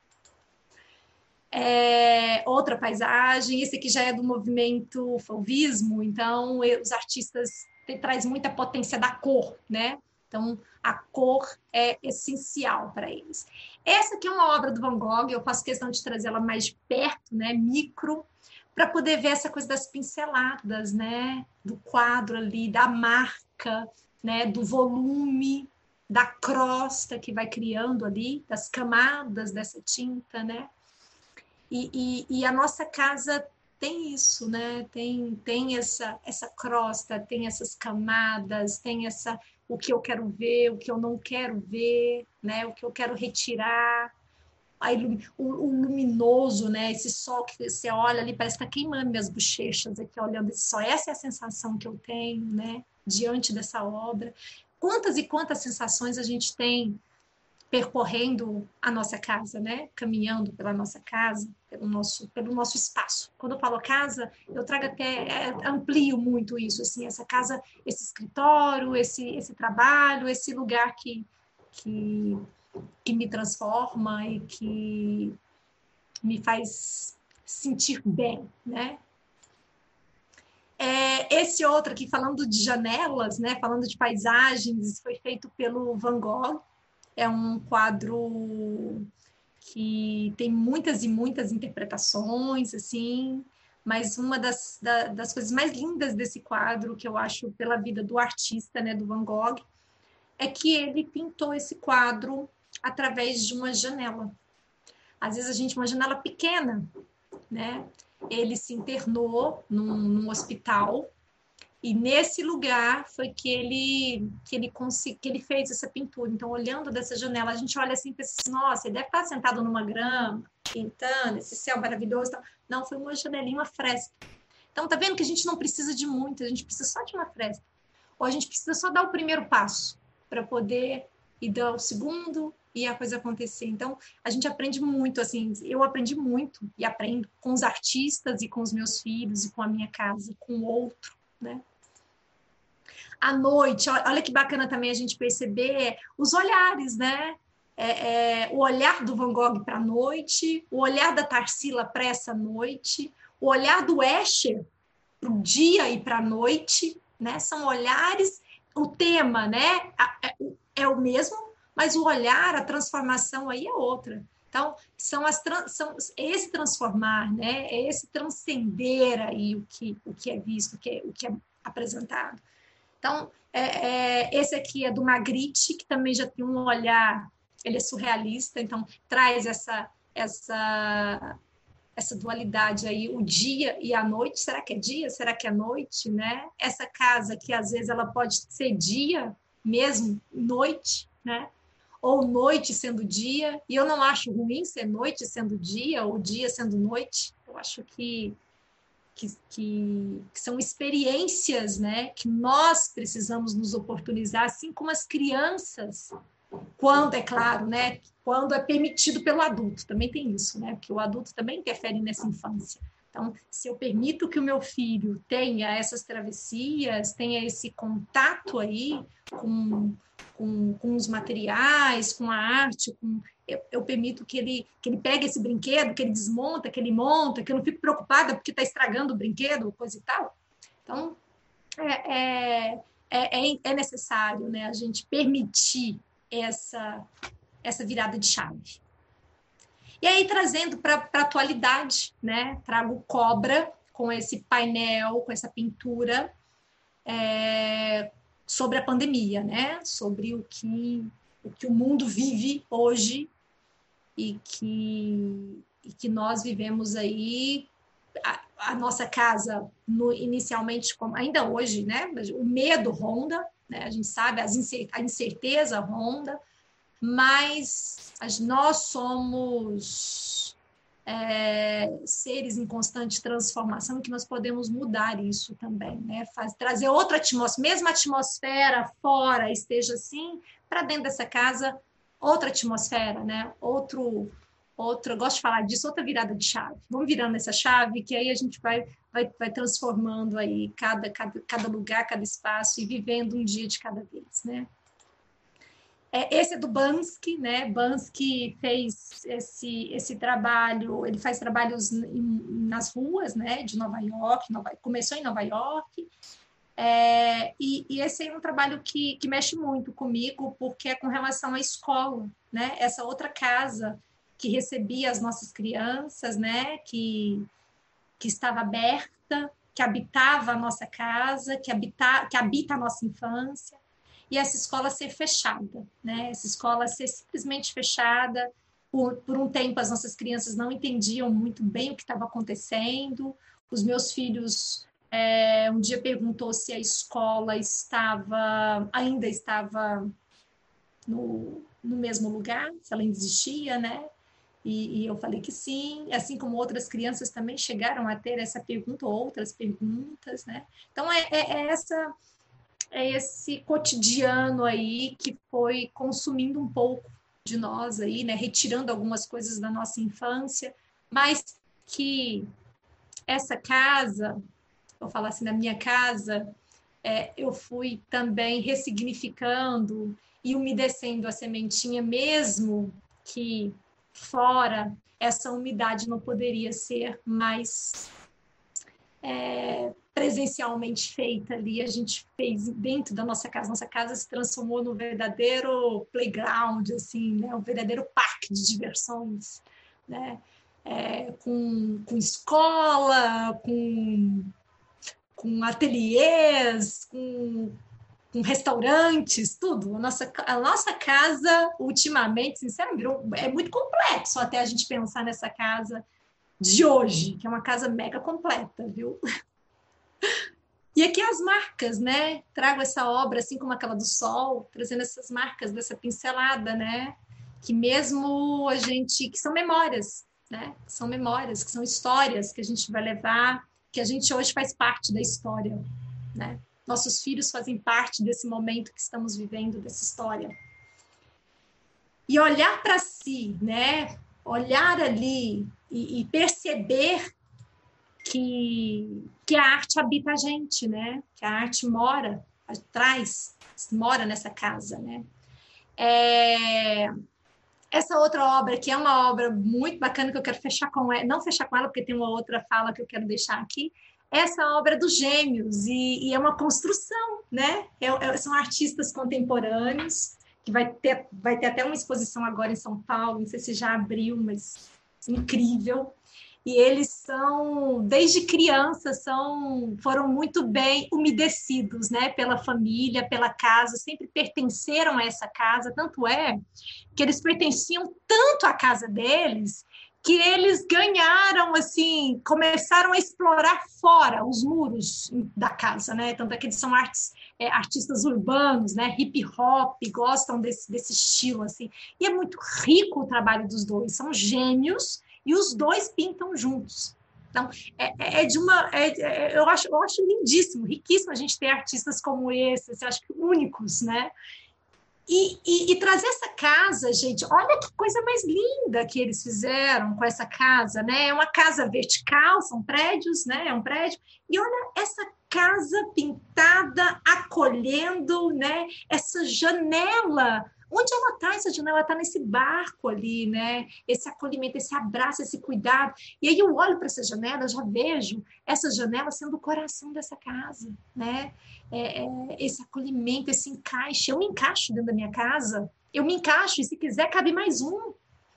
É, outra paisagem, esse aqui já é do movimento fauvismo, então eu, os artistas traz muita potência da cor, né? Então, a cor é essencial para eles. Essa aqui é uma obra do Van Gogh, eu faço questão de trazê-la mais perto, né, micro, para poder ver essa coisa das pinceladas, né, do quadro ali, da marca, né, do volume, da crosta que vai criando ali, das camadas dessa tinta, né? E, e, e, a nossa casa tem isso, né? Tem, tem essa, essa crosta, tem essas camadas, tem essa o que eu quero ver, o que eu não quero ver, né? O que eu quero retirar. Aí, o, o, luminoso, né? Esse sol que você olha ali, parece que está queimando minhas bochechas aqui, olhando esse sol. Essa é a sensação que eu tenho, né? Diante dessa obra. Quantas e quantas sensações a gente tem percorrendo a nossa casa, né? Caminhando pela nossa casa, pelo nosso, pelo nosso espaço. Quando eu falo casa, eu trago até é, amplio muito isso, assim, essa casa, esse escritório, esse esse trabalho, esse lugar que que, que me transforma e que me faz sentir bem, né? É, esse outro aqui, falando de janelas, né, falando de paisagens, foi feito pelo Van Gogh. É um quadro que tem muitas e muitas interpretações, assim, mas uma das, da, das coisas mais lindas desse quadro, que eu acho pela vida do artista, né, do Van Gogh, é que ele pintou esse quadro através de uma janela. Às vezes a gente, uma janela pequena, né? Ele se internou num, num hospital e nesse lugar foi que ele que ele que ele fez essa pintura. Então, olhando dessa janela, a gente olha assim e pensa assim, nossa, ele deve estar sentado numa grama, pintando esse céu maravilhoso. Não, foi uma janelinha, uma fresta. Então, tá vendo que a gente não precisa de muito, a gente precisa só de uma fresta. Ou a gente precisa só dar o primeiro passo para poder ir dar o segundo e a coisa acontecer. Então, a gente aprende muito, assim, eu aprendi muito e aprendo com os artistas e com os meus filhos e com a minha casa, com o outro, né? À noite, olha que bacana também a gente perceber os olhares, né? É, é, o olhar do Van Gogh para a noite, o olhar da Tarsila para essa noite, o olhar do Escher para o dia e para a noite, né? São olhares, o tema, né? É, é o mesmo, mas o olhar, a transformação aí é outra. Então, são as são esse transformar, né? É esse transcender aí o que, o que é visto, o que é, o que é apresentado. Então, é, é, esse aqui é do Magritte, que também já tem um olhar, ele é surrealista, então traz essa, essa, essa dualidade aí, o dia e a noite. Será que é dia? Será que é noite, né? Essa casa que às vezes ela pode ser dia mesmo, noite, né? ou noite sendo dia, e eu não acho ruim ser noite sendo dia, ou dia sendo noite. Eu acho que, que, que, que são experiências né, que nós precisamos nos oportunizar, assim como as crianças, quando, é claro, né, quando é permitido pelo adulto, também tem isso, né, porque o adulto também interfere nessa infância. Então, se eu permito que o meu filho tenha essas travessias, tenha esse contato aí com, com, com os materiais, com a arte, com, eu, eu, permito que ele, que ele pegue esse brinquedo, que ele desmonta, que ele monta, que eu não fico preocupada porque está estragando o brinquedo, coisa e tal. Então, é, é, é, é necessário né, a gente permitir essa, essa virada de chave. E aí, trazendo para a atualidade, né? Trago Cobra com esse painel, com essa pintura é, sobre a pandemia, né? Sobre o que, o que o mundo vive hoje e que, e que nós vivemos aí a, a nossa casa no, inicialmente como ainda hoje, né? O medo ronda, né? A gente sabe a incerteza ronda, mas nós somos é, seres em constante transformação que nós podemos mudar isso também, né? Faz, trazer outra atmosfera, mesma atmosfera fora esteja assim, para dentro dessa casa, outra atmosfera, né? Outro, outra, eu gosto de falar disso, outra virada de chave. Vamos virando essa chave, que aí a gente vai, vai, vai transformando aí cada, cada, cada lugar, cada espaço e vivendo um dia de cada vez, né? É, esse é do Bansky, né? Bansky fez esse, esse trabalho, ele faz trabalhos em, nas ruas, né? De Nova York, Nova, começou em Nova York, é, e, e, esse é um trabalho que, que mexe muito comigo, porque é com relação à escola, né? Essa outra casa que recebia as nossas crianças, né? Que, que estava aberta, que habitava a nossa casa, que, habita, que habita a nossa infância e essa escola ser fechada, né? Essa escola ser simplesmente fechada. Por, por um tempo, as nossas crianças não entendiam muito bem o que estava acontecendo. Os meus filhos é, um dia perguntou se a escola estava ainda estava no, no mesmo lugar, se ela existia, né? E, e, eu falei que sim, assim como outras crianças também chegaram a ter essa pergunta, outras perguntas, né? Então, é, é, é essa é esse cotidiano aí que foi consumindo um pouco de nós aí, né, retirando algumas coisas da nossa infância, mas que essa casa, vou falar assim, na minha casa, é, eu fui também ressignificando e umedecendo a sementinha, mesmo que fora essa umidade não poderia ser mais é, presencialmente feita ali. A gente fez dentro da nossa casa. Nossa casa se transformou num verdadeiro playground, assim, né? um verdadeiro parque de diversões, né? É, com, com escola, com, com ateliês, com com restaurantes, tudo. A nossa, a nossa casa, ultimamente, sinceramente, é muito complexo até a gente pensar nessa casa de hoje, que é uma casa mega completa, viu? E aqui as marcas, né? Trago essa obra, assim como aquela do Sol, trazendo essas marcas dessa pincelada, né? Que mesmo a gente, que são memórias, né? São memórias, que são histórias que a gente vai levar, que a gente hoje faz parte da história, né? Nossos filhos fazem parte desse momento que estamos vivendo, dessa história. E olhar para si, né? Olhar ali e, e, perceber que, que a arte habita a gente, né? Que a arte mora atrás, mora nessa casa, né? É, essa outra obra, que é uma obra muito bacana, que eu quero fechar com ela, não fechar com ela, porque tem uma outra fala que eu quero deixar aqui, essa obra dos gêmeos, e, e é uma construção, né? É, é, são artistas contemporâneos, que vai ter, vai ter até uma exposição agora em São Paulo, não sei se já abriu, mas incrível. E eles são, desde criança, são, foram muito bem umedecidos, né, pela família, pela casa, sempre pertenceram a essa casa, tanto é que eles pertenciam tanto à casa deles que eles ganharam, assim, começaram a explorar fora os muros da casa, né? Tanto é que eles são artes, é, artistas urbanos, né? Hip hop, gostam desse, desse estilo, assim. E é muito rico o trabalho dos dois, são gênios e os dois pintam juntos. Então, é, é, é de uma. É, é, eu, acho, eu acho lindíssimo, riquíssimo a gente ter artistas como esses, eu acho que únicos, né? E, e, e, trazer essa casa, gente, olha que coisa mais linda que eles fizeram com essa casa, né? É uma casa vertical, são prédios, né? É um prédio. E olha essa casa pintada, acolhendo, né? Essa janela. Onde ela está, essa janela? Ela está nesse barco ali, né? Esse acolhimento, esse abraço, esse cuidado. E aí eu olho para essa janela, já vejo essa janela sendo o coração dessa casa, né? é, é, esse acolhimento, esse encaixe. Eu me encaixo dentro da minha casa, eu me encaixo, e se quiser, cabe mais um,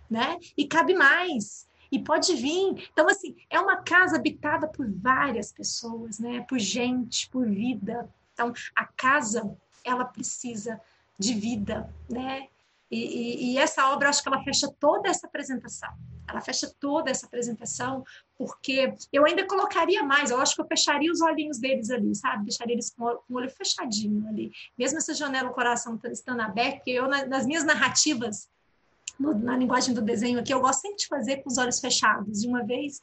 né? E cabe mais. E pode vir. Então, assim, é uma casa habitada por várias pessoas, né? Por gente, por vida. Então, a casa, ela precisa de vida, né? E, e, e essa obra, acho que ela fecha toda essa apresentação ela fecha toda essa apresentação, porque eu ainda colocaria mais, eu acho que eu fecharia os olhinhos deles ali, sabe? Deixaria eles com o olho fechadinho ali. Mesmo essa janela, o coração estando aberto, porque eu, nas minhas narrativas, no, na linguagem do desenho aqui, eu gosto sempre de fazer com os olhos fechados. De uma vez,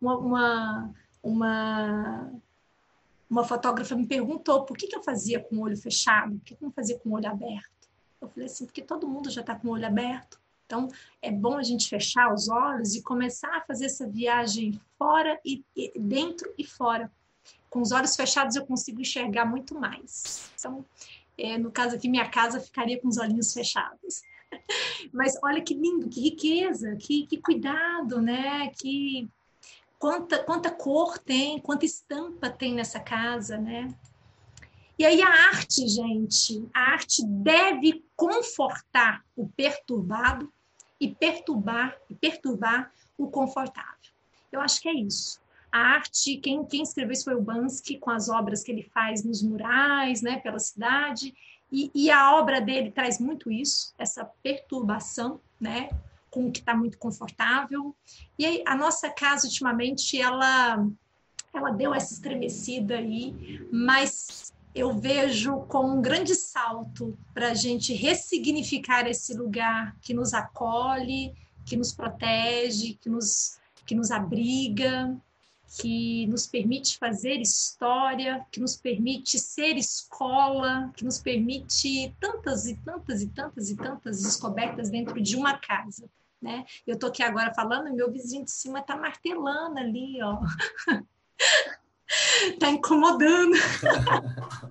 uma, uma, uma, uma fotógrafa me perguntou por que, que eu fazia com o olho fechado, por que, que eu não fazia com o olho aberto. Eu falei assim, porque todo mundo já está com o olho aberto. Então, é bom a gente fechar os olhos e começar a fazer essa viagem fora e, e dentro e fora. Com os olhos fechados eu consigo enxergar muito mais. Então, é, no caso aqui, minha casa ficaria com os olhinhos fechados. Mas olha que lindo, que riqueza, que, que cuidado, né? Que quanta, quanta cor tem, quanta estampa tem nessa casa, né? E aí a arte, gente, a arte deve confortar o perturbado e perturbar e perturbar o confortável. Eu acho que é isso. A arte, quem, quem escreveu isso foi o Bansky, com as obras que ele faz nos murais, né, pela cidade, e, e a obra dele traz muito isso, essa perturbação, né, com o que está muito confortável. E aí, a nossa casa, ultimamente, ela, ela deu essa estremecida aí, mas eu vejo como um grande salto para a gente ressignificar esse lugar que nos acolhe, que nos protege, que nos, que nos abriga, que nos permite fazer história, que nos permite ser escola, que nos permite tantas e tantas e tantas e tantas descobertas dentro de uma casa. Né? Eu estou aqui agora falando e meu vizinho de cima está martelando ali, ó. Está incomodando.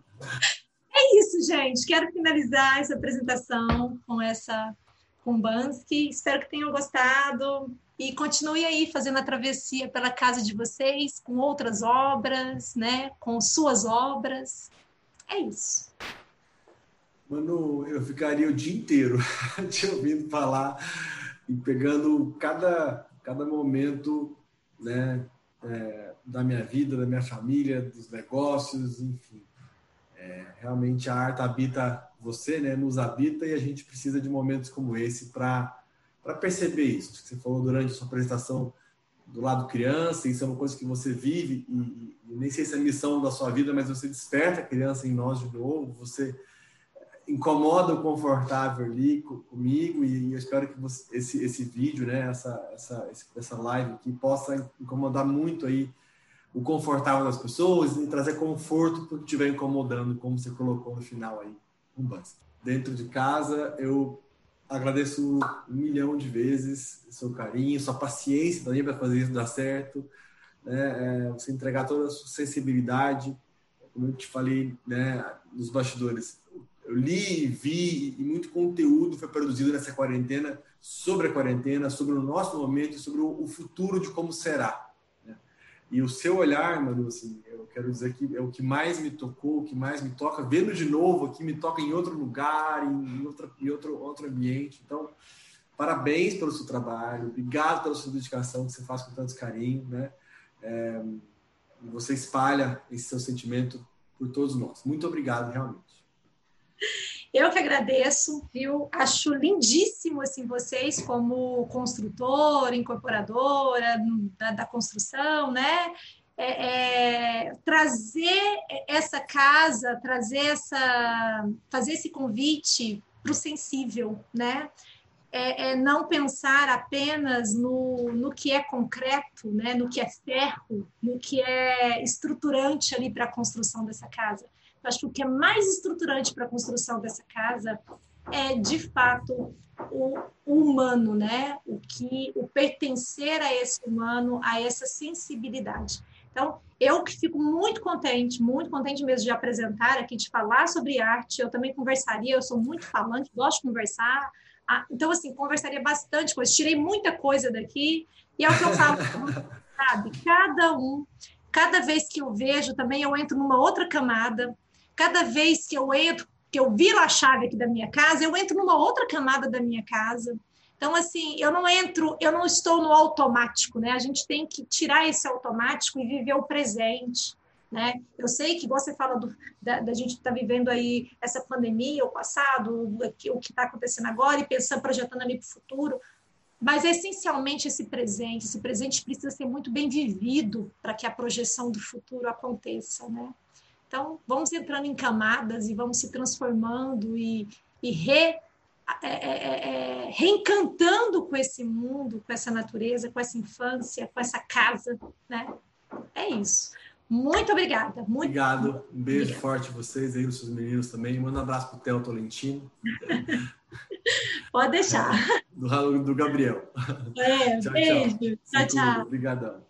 é isso, gente. Quero finalizar essa apresentação com essa com Bansky. Espero que tenham gostado. E continue aí fazendo a travessia pela casa de vocês, com outras obras, né? com suas obras. É isso. Mano, eu ficaria o dia inteiro te ouvindo falar e pegando cada, cada momento né, é, da minha vida, da minha família, dos negócios, enfim. É, realmente a arte habita você, né, nos habita e a gente precisa de momentos como esse para perceber isso. Você falou durante a sua apresentação do lado criança, isso é uma coisa que você vive e, e, nem sei se é a missão da sua vida, mas você desperta a criança em nós de novo, você incomoda o confortável ali comigo e eu espero que você, esse, esse vídeo, né, essa, essa, essa live aqui possa incomodar muito aí o confortável das pessoas e trazer conforto para o que estiver incomodando, como você colocou no final aí, um basta. Dentro de casa, eu agradeço um milhão de vezes seu carinho, sua paciência também para fazer isso dar certo, né? É, você entregar toda a sua sensibilidade, como eu te falei, né, nos bastidores. Eu li, vi e muito conteúdo foi produzido nessa quarentena sobre a quarentena, sobre o nosso momento sobre o futuro de como será. Né? E o seu olhar, Manu, assim, eu quero dizer que é o que mais me tocou, o que mais me toca, vendo de novo aqui, me toca em outro lugar, em, outra, em outro, outro ambiente. Então, parabéns pelo seu trabalho, obrigado pela sua dedicação que você faz com tanto carinho, né? É, você espalha esse seu sentimento por todos nós. Muito obrigado, realmente. Eu que agradeço, viu? Acho lindíssimo assim vocês como construtora, incorporadora da, da construção, né? é, é, trazer essa casa, trazer essa, fazer esse convite para o sensível, né? É, é, não pensar apenas no, no que é concreto, né? no que é ferro, no que é estruturante ali para a construção dessa casa. Acho que o que é mais estruturante para a construção dessa casa é, de fato, o, o humano, né? O que o pertencer a esse humano, a essa sensibilidade. Então, eu que fico muito contente, muito contente mesmo de apresentar aqui, de falar sobre arte. Eu também conversaria, eu sou muito falante, gosto de conversar. Ah, então, assim, conversaria bastante coisa. Tirei muita coisa daqui. E é o que eu falo, sabe? Cada um, cada vez que eu vejo também, eu entro numa outra camada. Cada vez que eu entro, que eu viro a chave aqui da minha casa, eu entro numa outra camada da minha casa. Então, assim, eu não entro, eu não estou no automático, né? A gente tem que tirar esse automático e viver o presente, né? Eu sei que você fala do, da, da gente estar tá vivendo aí essa pandemia, o passado, o que está acontecendo agora e pensando, projetando ali para o futuro, mas essencialmente esse presente, esse presente precisa ser muito bem vivido para que a projeção do futuro aconteça, né? Então, vamos entrando em camadas e vamos se transformando e, e re é, é, é, é, reencantando com esse mundo, com essa natureza, com essa infância, com essa casa, né? É isso. Muito obrigada. Muito Obrigado. Um beijo obrigada. forte a vocês aí, os seus meninos também. Manda um abraço pro Theo Tolentino. Pode deixar. Do, do Gabriel. É, tchau, beijo. Tchau, tchau. Obrigadão.